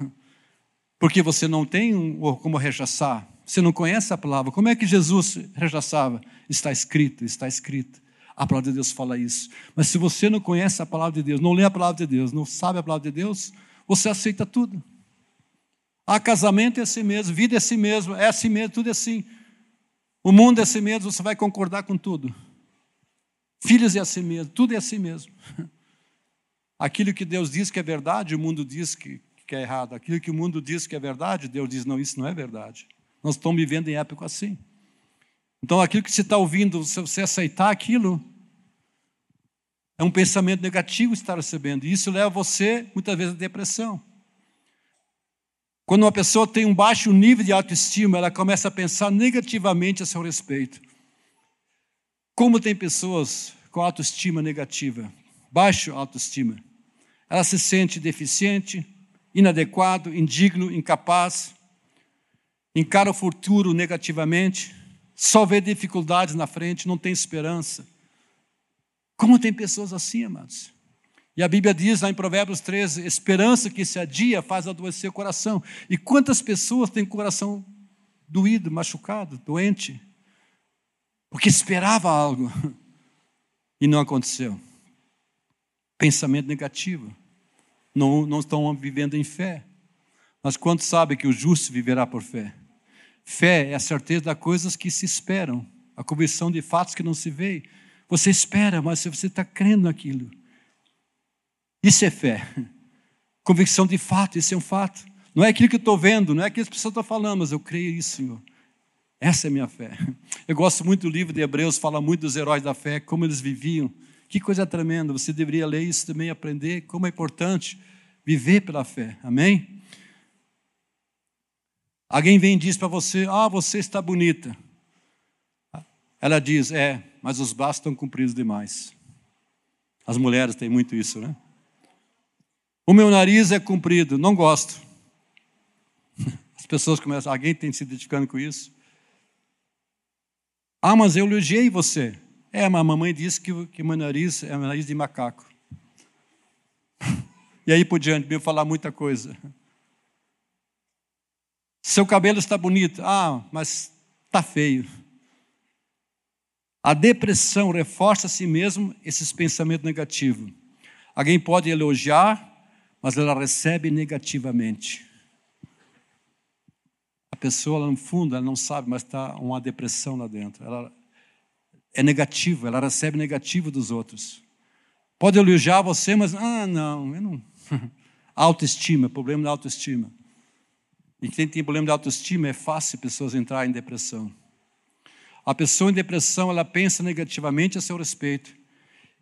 Porque você não tem como rechaçar. Você não conhece a palavra. Como é que Jesus rechaçava? Está escrito, está escrito. A palavra de Deus fala isso. Mas se você não conhece a palavra de Deus, não lê a palavra de Deus, não sabe a palavra de Deus, você aceita tudo. Ah, casamento é assim mesmo, vida é assim mesmo, é assim mesmo, tudo é assim. O mundo é assim mesmo, você vai concordar com tudo. Filhos é assim mesmo, tudo é assim mesmo. Aquilo que Deus diz que é verdade, o mundo diz que, que é errado. Aquilo que o mundo diz que é verdade, Deus diz, não, isso não é verdade. Nós estamos vivendo em época assim. Então, aquilo que você está ouvindo, se você aceitar aquilo, é um pensamento negativo estar recebendo. E isso leva você, muitas vezes, à depressão. Quando uma pessoa tem um baixo nível de autoestima, ela começa a pensar negativamente a seu respeito. Como tem pessoas com autoestima negativa, baixa autoestima. Ela se sente deficiente, inadequado, indigno, incapaz, encara o futuro negativamente, só vê dificuldades na frente, não tem esperança. Como tem pessoas assim, amados? E a Bíblia diz lá em Provérbios 13: esperança que se adia faz adoecer o coração. E quantas pessoas têm coração doído, machucado, doente? Porque esperava algo e não aconteceu. Pensamento negativo. Não, não estão vivendo em fé. Mas quantos sabem que o justo viverá por fé? Fé é a certeza das coisas que se esperam, a convicção de fatos que não se vê. Você espera, mas você está crendo naquilo. Isso é fé. Convicção de fato, isso é um fato. Não é aquilo que eu estou vendo, não é aquilo que as pessoas estão falando, mas eu creio isso, Senhor. Essa é a minha fé. Eu gosto muito do livro de Hebreus, fala muito dos heróis da fé, como eles viviam. Que coisa tremenda, você deveria ler isso também, aprender como é importante viver pela fé. Amém? Alguém vem e diz para você: Ah, você está bonita. Ela diz: É, mas os braços estão compridos demais. As mulheres têm muito isso, né? O meu nariz é comprido, não gosto. As pessoas começam, alguém tem se identificando com isso? Ah, mas eu elogiei você. É, mas a mamãe disse que, que meu nariz é um nariz de macaco. E aí por diante, veio falar muita coisa. Seu cabelo está bonito. Ah, mas está feio. A depressão reforça a si mesmo esses pensamentos negativos. Alguém pode elogiar, mas ela recebe negativamente. A pessoa lá no fundo, ela não sabe, mas está uma depressão lá dentro. Ela é negativa, ela recebe negativo dos outros. Pode elogiar você, mas ah, não, eu não. autoestima, problema da autoestima. E quem tem problema de autoestima é fácil pessoas entrar em depressão. A pessoa em depressão, ela pensa negativamente a seu respeito.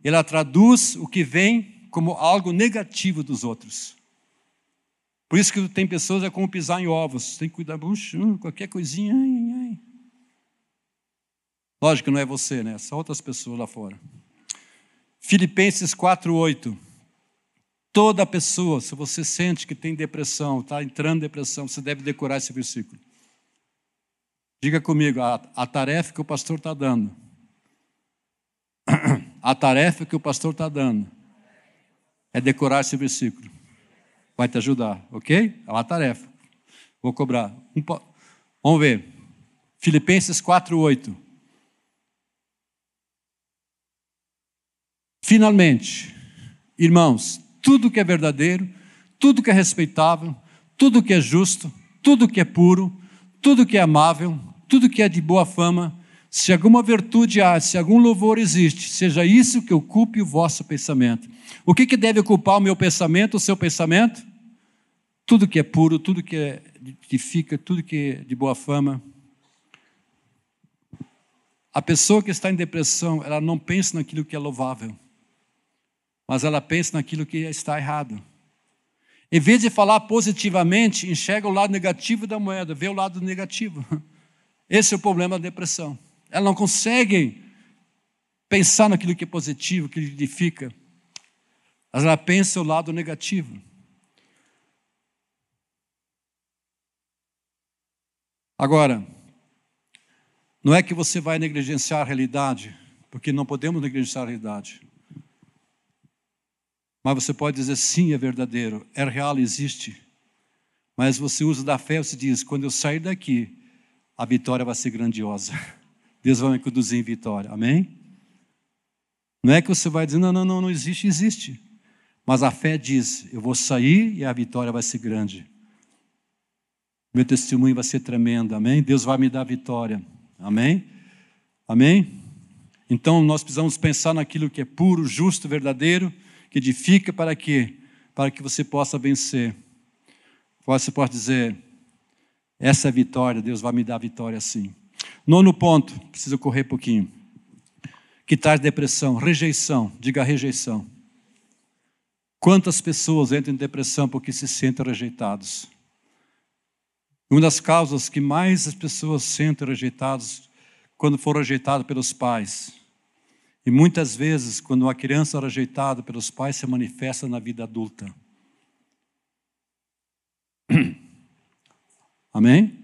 Ela traduz o que vem como algo negativo dos outros. Por isso que tem pessoas é como pisar em ovos. Tem que cuidar, puxa, hum, qualquer coisinha, ai, ai. Lógico que não é você, né? São outras pessoas lá fora. Filipenses 4:8. Toda pessoa, se você sente que tem depressão, está entrando em depressão, você deve decorar esse versículo. Diga comigo, a, a tarefa que o pastor está dando. A tarefa que o pastor está dando é decorar esse versículo. Vai te ajudar, ok? É uma tarefa. Vou cobrar. Um, vamos ver. Filipenses 4:8. Finalmente, irmãos, tudo que é verdadeiro, tudo que é respeitável, tudo que é justo, tudo que é puro, tudo que é amável, tudo que é de boa fama, se alguma virtude há, se algum louvor existe, seja isso que ocupe o vosso pensamento. O que, que deve ocupar o meu pensamento, o seu pensamento? Tudo que é puro, tudo que, é, que fica, tudo que é de boa fama. A pessoa que está em depressão, ela não pensa naquilo que é louvável, mas ela pensa naquilo que está errado. Em vez de falar positivamente, enxerga o lado negativo da moeda, vê o lado negativo. Esse é o problema da depressão. Ela não consegue pensar naquilo que é positivo, que edifica. Mas ela pensa o lado negativo. Agora, não é que você vai negligenciar a realidade, porque não podemos negligenciar a realidade. Mas você pode dizer sim, é verdadeiro, é real, existe. Mas você usa da fé, você diz: quando eu sair daqui, a vitória vai ser grandiosa. Deus vai me conduzir em vitória. Amém? Não é que você vai dizer, não, não, não, não existe, existe. Mas a fé diz, eu vou sair e a vitória vai ser grande. Meu testemunho vai ser tremendo, amém? Deus vai me dar vitória, amém? Amém? Então nós precisamos pensar naquilo que é puro, justo, verdadeiro, que edifica para quê? Para que você possa vencer. Você pode dizer, essa vitória, Deus vai me dar vitória sim. Nono ponto, preciso correr um pouquinho. Que traz depressão, rejeição, diga rejeição. Quantas pessoas entram em depressão porque se sentem rejeitados? Uma das causas que mais as pessoas sentem rejeitadas quando foram rejeitadas pelos pais. E muitas vezes, quando uma criança é rejeitada pelos pais, se manifesta na vida adulta. Amém?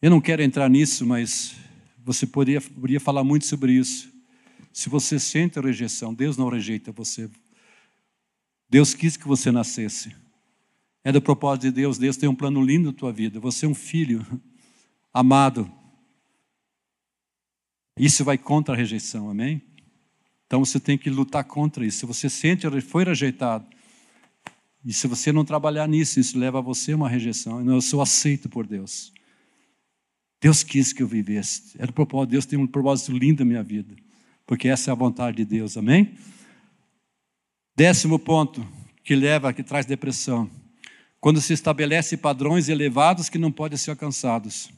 Eu não quero entrar nisso, mas você poderia, poderia falar muito sobre isso. Se você sente a rejeição, Deus não rejeita você. Deus quis que você nascesse. É do propósito de Deus. Deus tem um plano lindo na tua vida. Você é um filho amado. Isso vai contra a rejeição, amém? Então você tem que lutar contra isso. Se você sente, foi rejeitado. E se você não trabalhar nisso, isso leva a você uma rejeição. Eu sou aceito por Deus. Deus quis que eu vivesse. Era o propósito. Deus tem um propósito lindo na minha vida. Porque essa é a vontade de Deus. Amém? Décimo ponto que leva, que traz depressão. Quando se estabelece padrões elevados que não podem ser alcançados.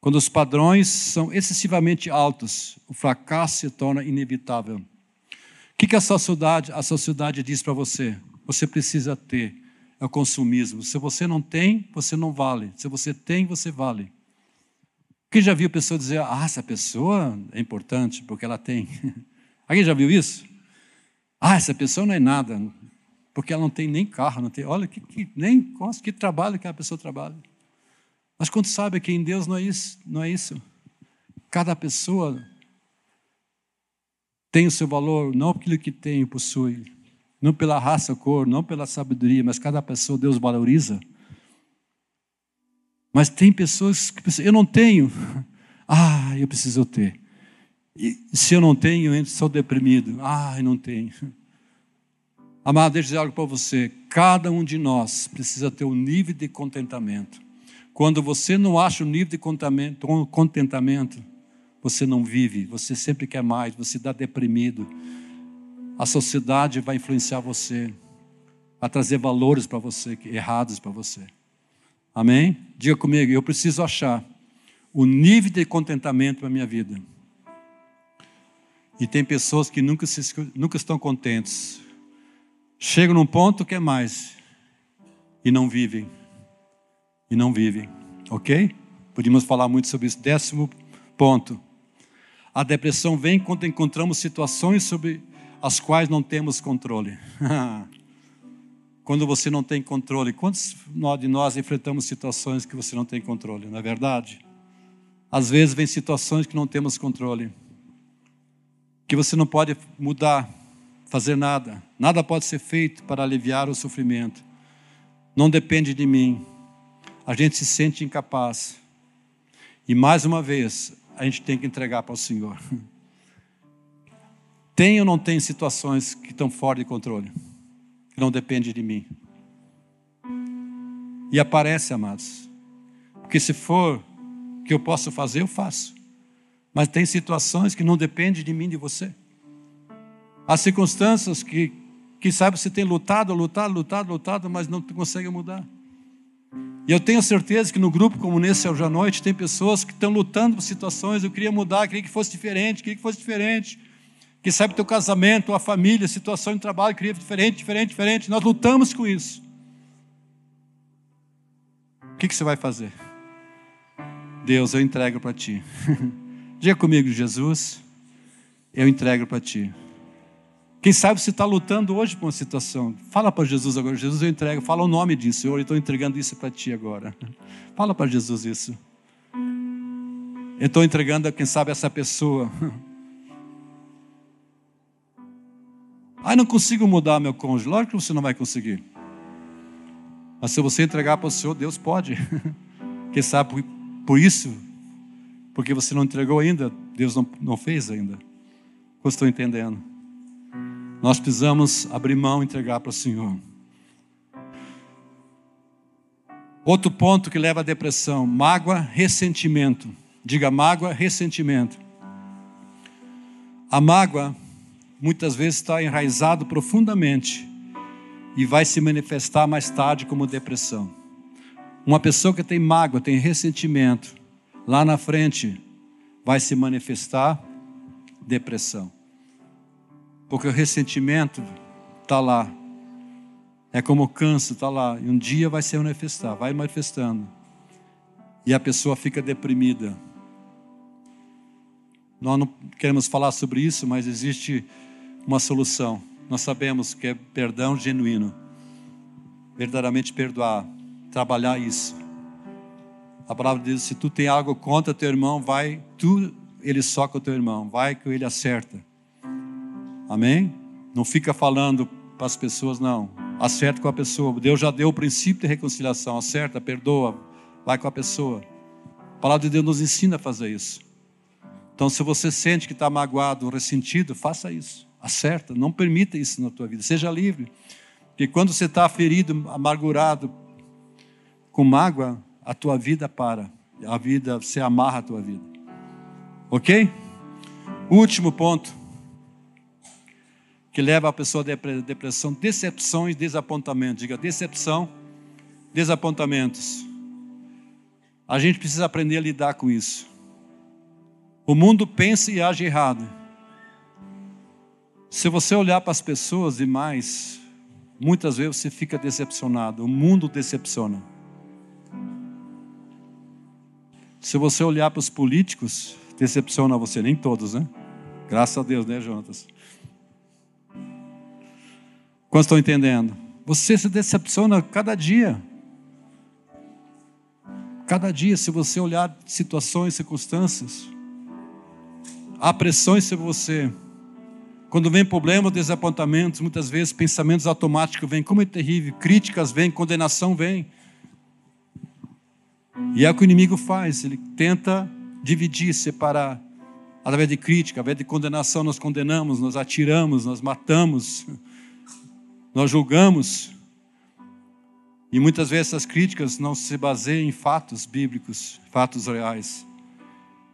Quando os padrões são excessivamente altos, o fracasso se torna inevitável. O que, que a sociedade, a sociedade diz para você? Você precisa ter. É o consumismo. Se você não tem, você não vale. Se você tem, você vale. Quem já viu pessoa dizer, ah, essa pessoa é importante porque ela tem? Alguém já viu isso? Ah, essa pessoa não é nada, porque ela não tem nem carro, não tem. Olha que, que nem que trabalho que a pessoa trabalha. Mas quando sabe que em Deus não é isso, não é isso. Cada pessoa tem o seu valor, não aquilo que tem e possui, não pela raça, cor, não pela sabedoria, mas cada pessoa Deus valoriza. Mas tem pessoas que pensam, eu não tenho. Ah, eu preciso ter. E se eu não tenho, eu sou deprimido. Ah, eu não tenho. Amado, deixa eu dizer algo para você. Cada um de nós precisa ter um nível de contentamento. Quando você não acha o nível de contentamento, você não vive, você sempre quer mais, você está deprimido. A sociedade vai influenciar você, a trazer valores para você, errados para você. Amém? Diga comigo, eu preciso achar o nível de contentamento para a minha vida. E tem pessoas que nunca, se, nunca estão contentes. Chegam num ponto que é mais e não vivem e não vivem. Ok? Podíamos falar muito sobre isso. Décimo ponto. A depressão vem quando encontramos situações sobre as quais não temos controle. quando você não tem controle. Quantos de nós enfrentamos situações que você não tem controle, não é verdade? Às vezes vem situações que não temos controle, que você não pode mudar, fazer nada, nada pode ser feito para aliviar o sofrimento. Não depende de mim, a gente se sente incapaz. E mais uma vez, a gente tem que entregar para o Senhor. Tem ou não tem situações que estão fora de controle, que não depende de mim? E aparece, amados. Porque se for que eu posso fazer, eu faço. Mas tem situações que não dependem de mim, de você. Há circunstâncias que, que sabe, você tem lutado, lutado, lutado, lutado, mas não consegue mudar. E eu tenho certeza que no grupo como nesse hoje à noite tem pessoas que estão lutando por situações. Eu queria mudar, queria que fosse diferente, queria que fosse diferente. Que sabe teu casamento, a família, situação de trabalho, queria diferente, diferente, diferente. Nós lutamos com isso. O que, que você vai fazer? Deus, eu entrego para ti. Diga comigo, Jesus, eu entrego para ti. Quem sabe você está lutando hoje com uma situação. Fala para Jesus agora, Jesus, eu entrego. Fala o nome disso, eu estou entregando isso para ti agora. Fala para Jesus isso. Eu estou entregando quem sabe essa pessoa. Ah, não consigo mudar meu cônjuge. Lógico que você não vai conseguir. Mas se você entregar para o Senhor, Deus pode. Quem sabe por, isso, porque você não entregou ainda, Deus não, não fez ainda. Eu estou entendendo. Nós precisamos abrir mão e entregar para o Senhor. Outro ponto que leva à depressão: mágoa, ressentimento. Diga mágoa, ressentimento. A mágoa muitas vezes está enraizado profundamente e vai se manifestar mais tarde como depressão. Uma pessoa que tem mágoa, tem ressentimento, lá na frente vai se manifestar depressão. Porque o ressentimento está lá. É como o câncer, está lá. E um dia vai se manifestar, vai manifestando. E a pessoa fica deprimida. Nós não queremos falar sobre isso, mas existe uma solução. Nós sabemos que é perdão genuíno. Verdadeiramente perdoar. Trabalhar isso. A palavra diz: se tu tem algo contra teu irmão, vai, tu, ele soca o teu irmão, vai que ele acerta. Amém? Não fica falando para as pessoas, não. Acerta com a pessoa. Deus já deu o princípio de reconciliação. Acerta, perdoa, vai com a pessoa. A palavra de Deus nos ensina a fazer isso. Então, se você sente que está magoado, ressentido, faça isso. Acerta, não permita isso na tua vida. Seja livre. Porque quando você está ferido, amargurado, com mágoa, a tua vida para. A vida, você amarra a tua vida. Ok? Último ponto que leva a pessoa à depressão, decepções, desapontamentos. Diga decepção, desapontamentos. A gente precisa aprender a lidar com isso. O mundo pensa e age errado. Se você olhar para as pessoas demais, muitas vezes você fica decepcionado. O mundo decepciona. Se você olhar para os políticos, decepciona você. Nem todos, né? Graças a Deus, né, Jonatas? Quantos estão entendendo? Você se decepciona cada dia. Cada dia, se você olhar situações, circunstâncias, há pressões sobre você. Quando vem problema, desapontamentos, muitas vezes pensamentos automáticos vêm, como é terrível, críticas vêm, condenação vem. E é o que o inimigo faz, ele tenta dividir, separar. Através de crítica, através de condenação, nós condenamos, nós atiramos, nós matamos, nós julgamos. E muitas vezes essas críticas não se baseiam em fatos bíblicos, fatos reais.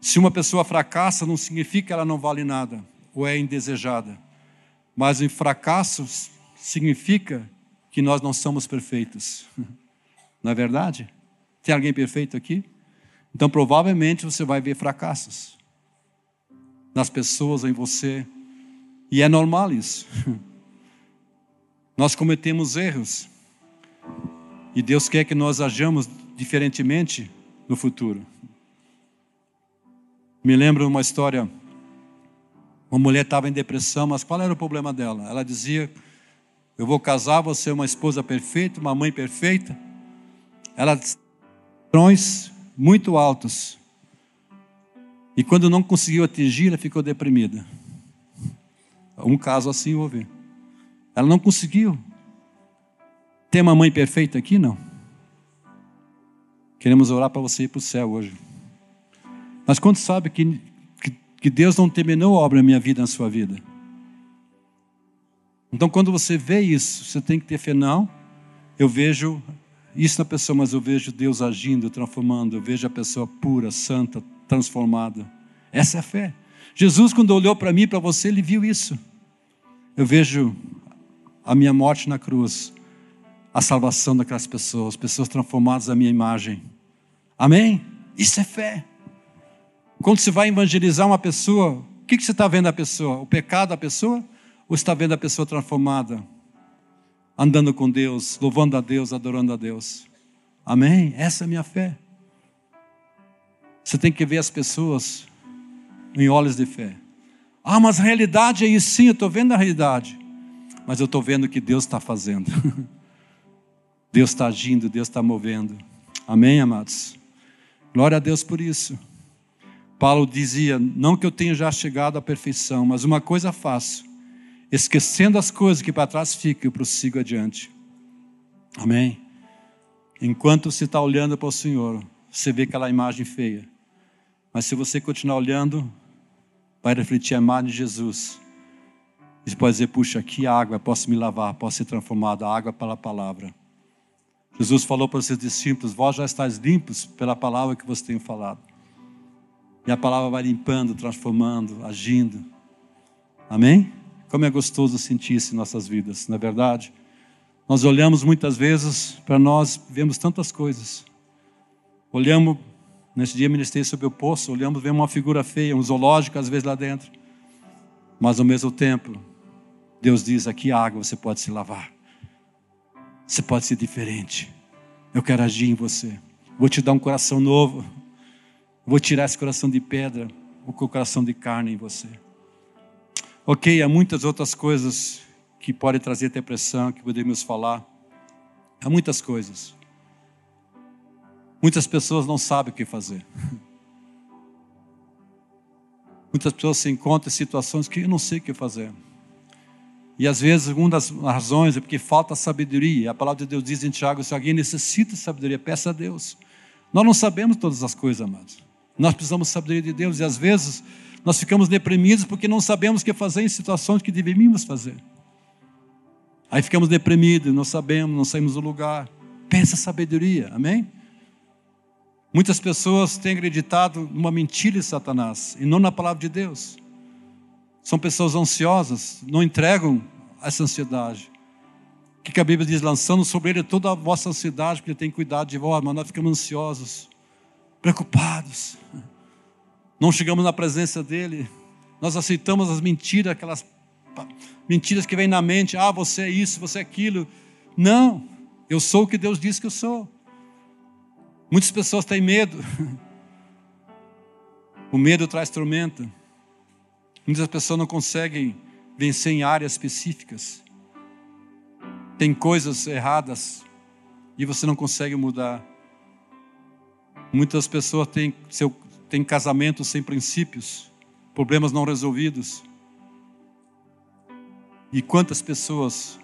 Se uma pessoa fracassa, não significa que ela não vale nada ou é indesejada. Mas o fracasso significa que nós não somos perfeitos. Não é verdade? Tem alguém perfeito aqui? Então provavelmente você vai ver fracassos nas pessoas, em você. E é normal isso. Nós cometemos erros. E Deus quer que nós ajamos diferentemente no futuro. Me lembro uma história. Uma mulher estava em depressão, mas qual era o problema dela? Ela dizia: Eu vou casar, vou ser uma esposa perfeita, uma mãe perfeita. Ela padrões muito altos. E quando não conseguiu atingir, ela ficou deprimida. Um caso assim houve. Ela não conseguiu. Tem uma mãe perfeita aqui? Não. Queremos orar para você ir para o céu hoje. Mas quando sabe que, que, Deus não terminou a obra na minha vida, na sua vida? Então, quando você vê isso, você tem que ter fé. Não, eu vejo isso na pessoa, mas eu vejo Deus agindo, transformando. Eu vejo a pessoa pura, santa, transformada. Essa é a fé. Jesus, quando olhou para mim, para você, ele viu isso. Eu vejo a minha morte na cruz, a salvação daquelas pessoas, pessoas transformadas à minha imagem. Amém? Isso é fé. Quando você vai evangelizar uma pessoa, o que, que você está vendo a pessoa? O pecado da pessoa? Ou está vendo a pessoa transformada? Andando com Deus, louvando a Deus, adorando a Deus. Amém? Essa é a minha fé. Você tem que ver as pessoas em olhos de fé. Ah, mas a realidade é isso, sim, eu estou vendo a realidade. Mas eu estou vendo o que Deus está fazendo. Deus está agindo, Deus está movendo. Amém, amados? Glória a Deus por isso. Paulo dizia: Não que eu tenha já chegado à perfeição, mas uma coisa faço, esquecendo as coisas que para trás ficam, eu prossigo adiante. Amém? Enquanto você está olhando para o Senhor, você vê aquela imagem feia. Mas se você continuar olhando, vai refletir a imagem de Jesus. Você pode dizer, puxa, que água, posso me lavar, posso ser transformado, a água pela palavra. Jesus falou para os seus discípulos, vós já estáis limpos pela palavra que você tem falado. E a palavra vai limpando, transformando, agindo. Amém? Como é gostoso sentir isso em nossas vidas, não é verdade? Nós olhamos muitas vezes para nós, vemos tantas coisas. Olhamos Nesse dia ministrei sobre o poço, olhamos, vemos uma figura feia, um zoológico às vezes lá dentro. Mas ao mesmo tempo, Deus diz: aqui água você pode se lavar. Você pode ser diferente. Eu quero agir em você. Vou te dar um coração novo. Vou tirar esse coração de pedra, o coração de carne em você. Ok, há muitas outras coisas que podem trazer depressão, que podemos falar. Há muitas coisas. Muitas pessoas não sabem o que fazer. Muitas pessoas se encontram em situações que eu não sei o que fazer. E às vezes, uma das razões é porque falta sabedoria. A palavra de Deus diz em Tiago: se alguém necessita de sabedoria, peça a Deus. Nós não sabemos todas as coisas, amados. Nós precisamos de sabedoria de Deus. E às vezes, nós ficamos deprimidos porque não sabemos o que fazer em situações que deveríamos fazer. Aí ficamos deprimidos, não sabemos, não saímos do lugar. Peça sabedoria, amém? Muitas pessoas têm acreditado numa mentira de Satanás e não na palavra de Deus. São pessoas ansiosas, não entregam essa ansiedade. O que a Bíblia diz? Lançando sobre ele toda a vossa ansiedade, porque ele tem cuidado de vós, mas nós ficamos ansiosos. Preocupados. Não chegamos na presença dele. Nós aceitamos as mentiras, aquelas mentiras que vêm na mente. Ah, você é isso, você é aquilo. Não, eu sou o que Deus diz que eu sou. Muitas pessoas têm medo. O medo traz tormenta. Muitas pessoas não conseguem vencer em áreas específicas. Tem coisas erradas e você não consegue mudar. Muitas pessoas têm, seu, têm casamentos sem princípios, problemas não resolvidos. E quantas pessoas,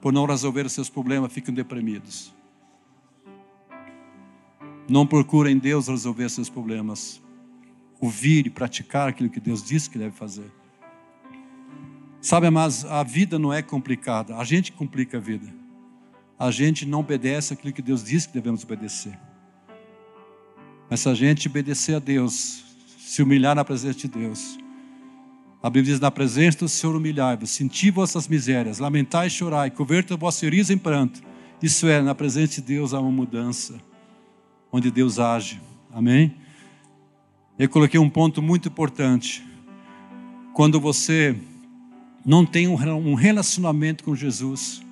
por não resolver os seus problemas, ficam deprimidos? Não procurem Deus resolver seus problemas. Ouvir e praticar aquilo que Deus disse que deve fazer. Sabe, mas a vida não é complicada. A gente complica a vida. A gente não obedece aquilo que Deus disse que devemos obedecer. Mas se a gente obedecer a Deus, se humilhar na presença de Deus, a Bíblia diz: na presença do Senhor humilhai-vos, senti vossas misérias, lamentai e chorai, converta vosso riso em pranto. Isso é, na presença de Deus há uma mudança, onde Deus age. Amém? Eu coloquei um ponto muito importante. Quando você não tem um relacionamento com Jesus,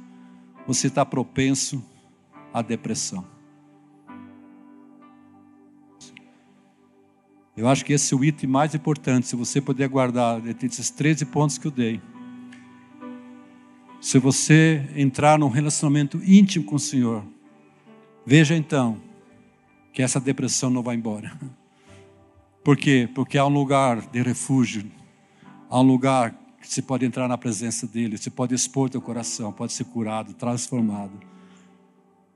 você está propenso à depressão. Eu acho que esse é o item mais importante, se você puder guardar esses 13 pontos que eu dei. Se você entrar num relacionamento íntimo com o Senhor, veja então que essa depressão não vai embora. Por quê? Porque há um lugar de refúgio, há um lugar que você pode entrar na presença dEle, você pode expor teu coração, pode ser curado, transformado.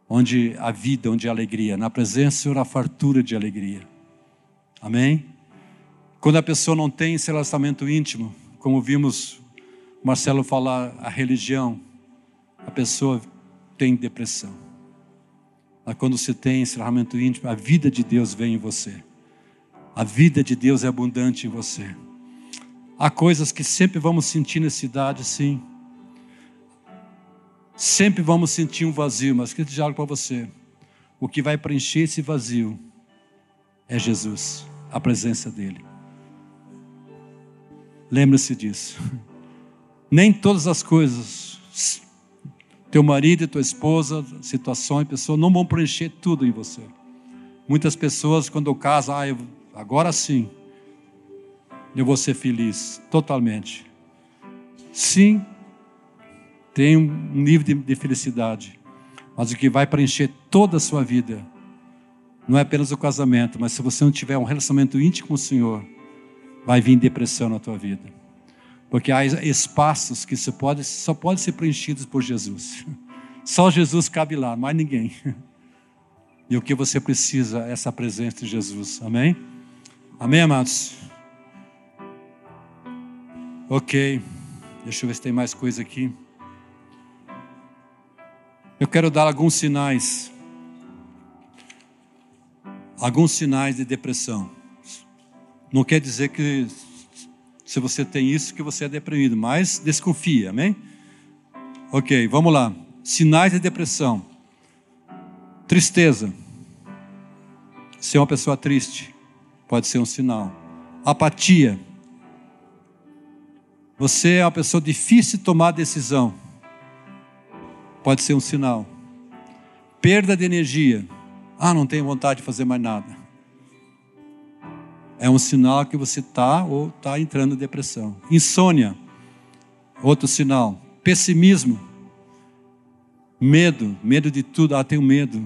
Onde a vida, onde a alegria, na presença do Senhor a fartura de alegria. Amém? Quando a pessoa não tem esse relacionamento íntimo, como vimos Marcelo falar, a religião, a pessoa tem depressão. Mas quando você tem esse relacionamento íntimo, a vida de Deus vem em você. A vida de Deus é abundante em você. Há coisas que sempre vamos sentir necessidade, sim. Sempre vamos sentir um vazio, mas que diálogo para você. O que vai preencher esse vazio é Jesus a presença dEle. Lembre-se disso. Nem todas as coisas, teu marido e tua esposa, situações, pessoas, não vão preencher tudo em você. Muitas pessoas, quando casam, ah, eu, agora sim, eu vou ser feliz, totalmente. Sim, tem um nível de, de felicidade, mas o que vai preencher toda a sua vida não é apenas o casamento, mas se você não tiver um relacionamento íntimo com o Senhor, vai vir depressão na tua vida. Porque há espaços que só pode, só pode ser preenchidos por Jesus. Só Jesus cabe lá, mais ninguém. E o que você precisa é essa presença de Jesus. Amém? Amém, amados? Ok. Deixa eu ver se tem mais coisa aqui. Eu quero dar alguns sinais alguns sinais de depressão. Não quer dizer que se você tem isso que você é deprimido, mas desconfia, amém? Ok, vamos lá. Sinais de depressão: tristeza. Ser uma pessoa triste pode ser um sinal. Apatia. Você é uma pessoa difícil de tomar decisão. Pode ser um sinal. Perda de energia ah, não tenho vontade de fazer mais nada. É um sinal que você está ou está entrando em depressão. Insônia, outro sinal. Pessimismo, medo, medo de tudo. Ah, tenho medo.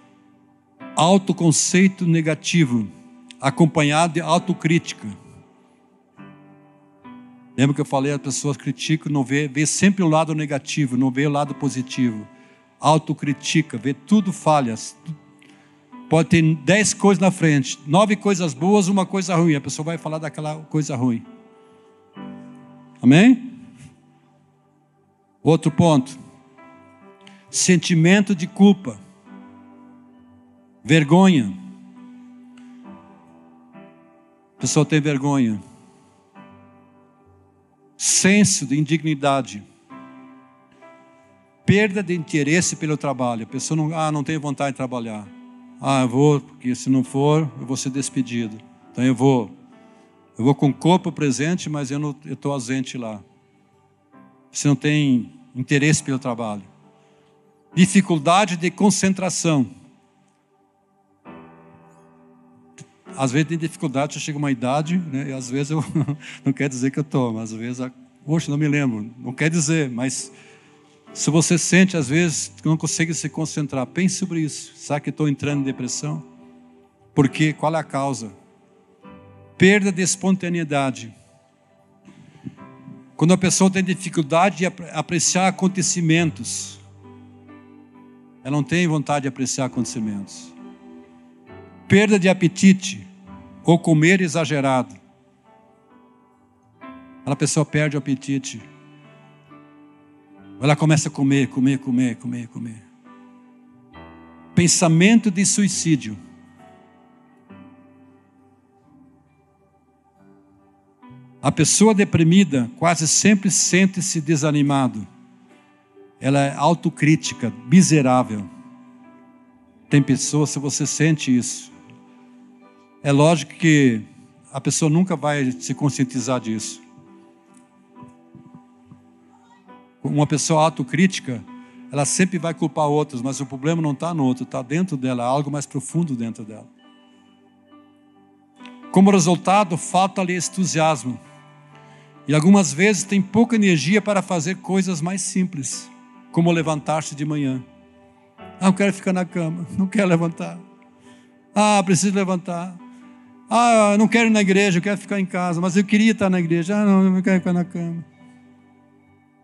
Autoconceito negativo, acompanhado de autocrítica. Lembra que eu falei, as pessoas criticam, não vê, vê sempre o lado negativo, não vê o lado positivo. Autocritica, vê tudo falhas, Pode ter dez coisas na frente, nove coisas boas, uma coisa ruim. A pessoa vai falar daquela coisa ruim. Amém? Outro ponto. Sentimento de culpa. Vergonha. A pessoa tem vergonha. Senso de indignidade. Perda de interesse pelo trabalho. A pessoa não, ah, não tem vontade de trabalhar Ah, eu vou, porque se não for, eu vou ser despedido. Então eu vou. Eu vou com o corpo presente, mas eu estou ausente lá. Você não tem interesse pelo trabalho. Dificuldade de concentração. Às vezes tem dificuldade, chega uma idade, né, e às vezes eu não quer dizer que eu estou, mas às vezes, poxa, não me lembro, não quer dizer, mas se você sente às vezes que não consegue se concentrar, pense sobre isso. Será que estou entrando em depressão? Por quê? Qual é a causa? Perda de espontaneidade. Quando a pessoa tem dificuldade de apreciar acontecimentos, ela não tem vontade de apreciar acontecimentos. Perda de apetite ou comer exagerado. A pessoa perde o apetite. Ela começa a comer, comer, comer, comer, comer. Pensamento de suicídio. A pessoa deprimida quase sempre sente-se desanimado. Ela é autocrítica, miserável. Tem pessoas, se você sente isso, é lógico que a pessoa nunca vai se conscientizar disso. Uma pessoa autocrítica, ela sempre vai culpar outros, mas o problema não está no outro, está dentro dela, é algo mais profundo dentro dela. Como resultado, falta-lhe entusiasmo. E algumas vezes tem pouca energia para fazer coisas mais simples, como levantar-se de manhã. Ah, eu quero ficar na cama, não quero levantar. Ah, preciso levantar. Ah, não quero ir na igreja, eu quero ficar em casa, mas eu queria estar na igreja. Ah, não, eu não quero ficar na cama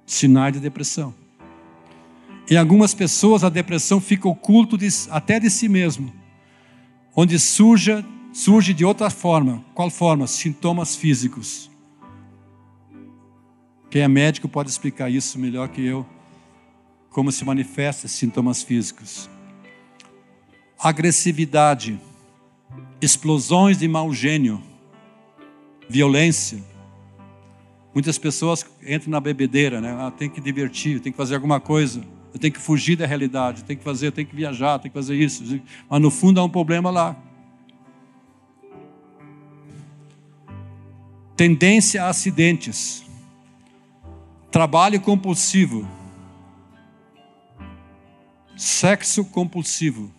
sinais de depressão. Em algumas pessoas, a depressão fica oculto de, até de si mesmo, onde surge, surge de outra forma. Qual forma? Sintomas físicos. Quem é médico pode explicar isso melhor que eu, como se manifesta sintomas físicos. Agressividade, explosões de mau gênio, violência, Muitas pessoas entram na bebedeira, né? Ah, tem que divertir, tem que fazer alguma coisa. Eu tenho que fugir da realidade, tem que fazer, tenho que viajar, tem que fazer isso. Mas no fundo há um problema lá. Tendência a acidentes. Trabalho compulsivo. Sexo compulsivo.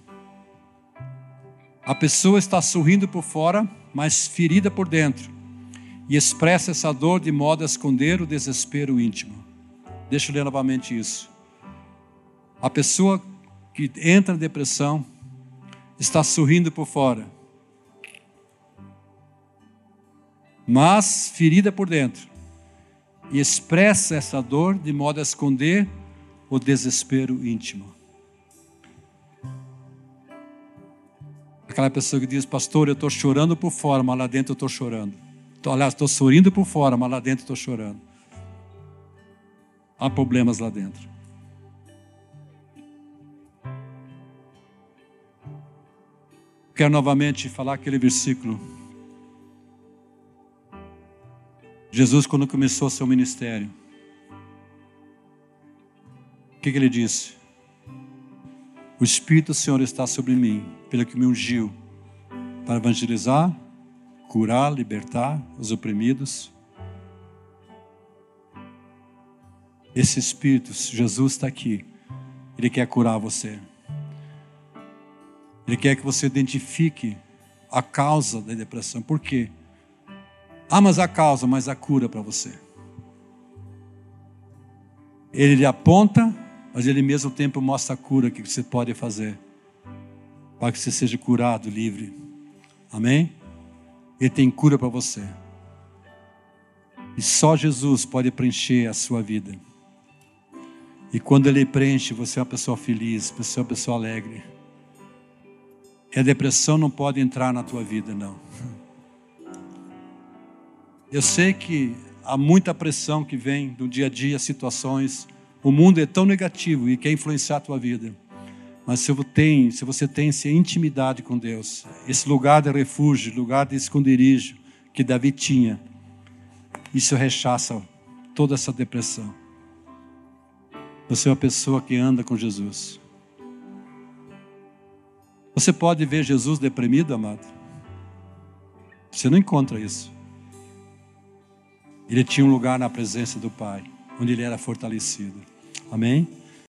A pessoa está sorrindo por fora, mas ferida por dentro e expressa essa dor de modo a esconder o desespero íntimo. Deixa eu ler novamente isso. A pessoa que entra em depressão está sorrindo por fora, mas ferida por dentro, e expressa essa dor de modo a esconder o desespero íntimo. Aquela pessoa que diz, pastor, eu estou chorando por fora, mas lá dentro eu estou chorando. Aliás, estou sorrindo por fora, mas lá dentro estou chorando. Há problemas lá dentro. Quero novamente falar aquele versículo. Jesus, quando começou seu ministério, o que, que ele disse? O Espírito do Senhor está sobre mim, pelo que me ungiu para evangelizar, curar, libertar os oprimidos. Esse Espírito, Jesus está aqui, Ele quer curar você. Ele quer que você identifique a causa da depressão. Por quê? Ah, mas a causa, mas a cura para você. Ele lhe aponta, mas ele ao mesmo tempo mostra a cura que você pode fazer para que você seja curado, livre. Amém? Ele tem cura para você. E só Jesus pode preencher a sua vida. E quando Ele preenche, você é uma pessoa feliz, você é uma pessoa alegre. E a depressão não pode entrar na tua vida, não. Eu sei que há muita pressão que vem do dia a dia, situações. O mundo é tão negativo e quer influenciar a tua vida. Mas se você tem, se você tem essa intimidade com Deus, esse lugar de refúgio, lugar de esconderijo que Davi tinha, isso rechaça toda essa depressão. Você é uma pessoa que anda com Jesus. Você pode ver Jesus deprimido, amado? Você não encontra isso. Ele tinha um lugar na presença do Pai, onde ele era fortalecido. Amém?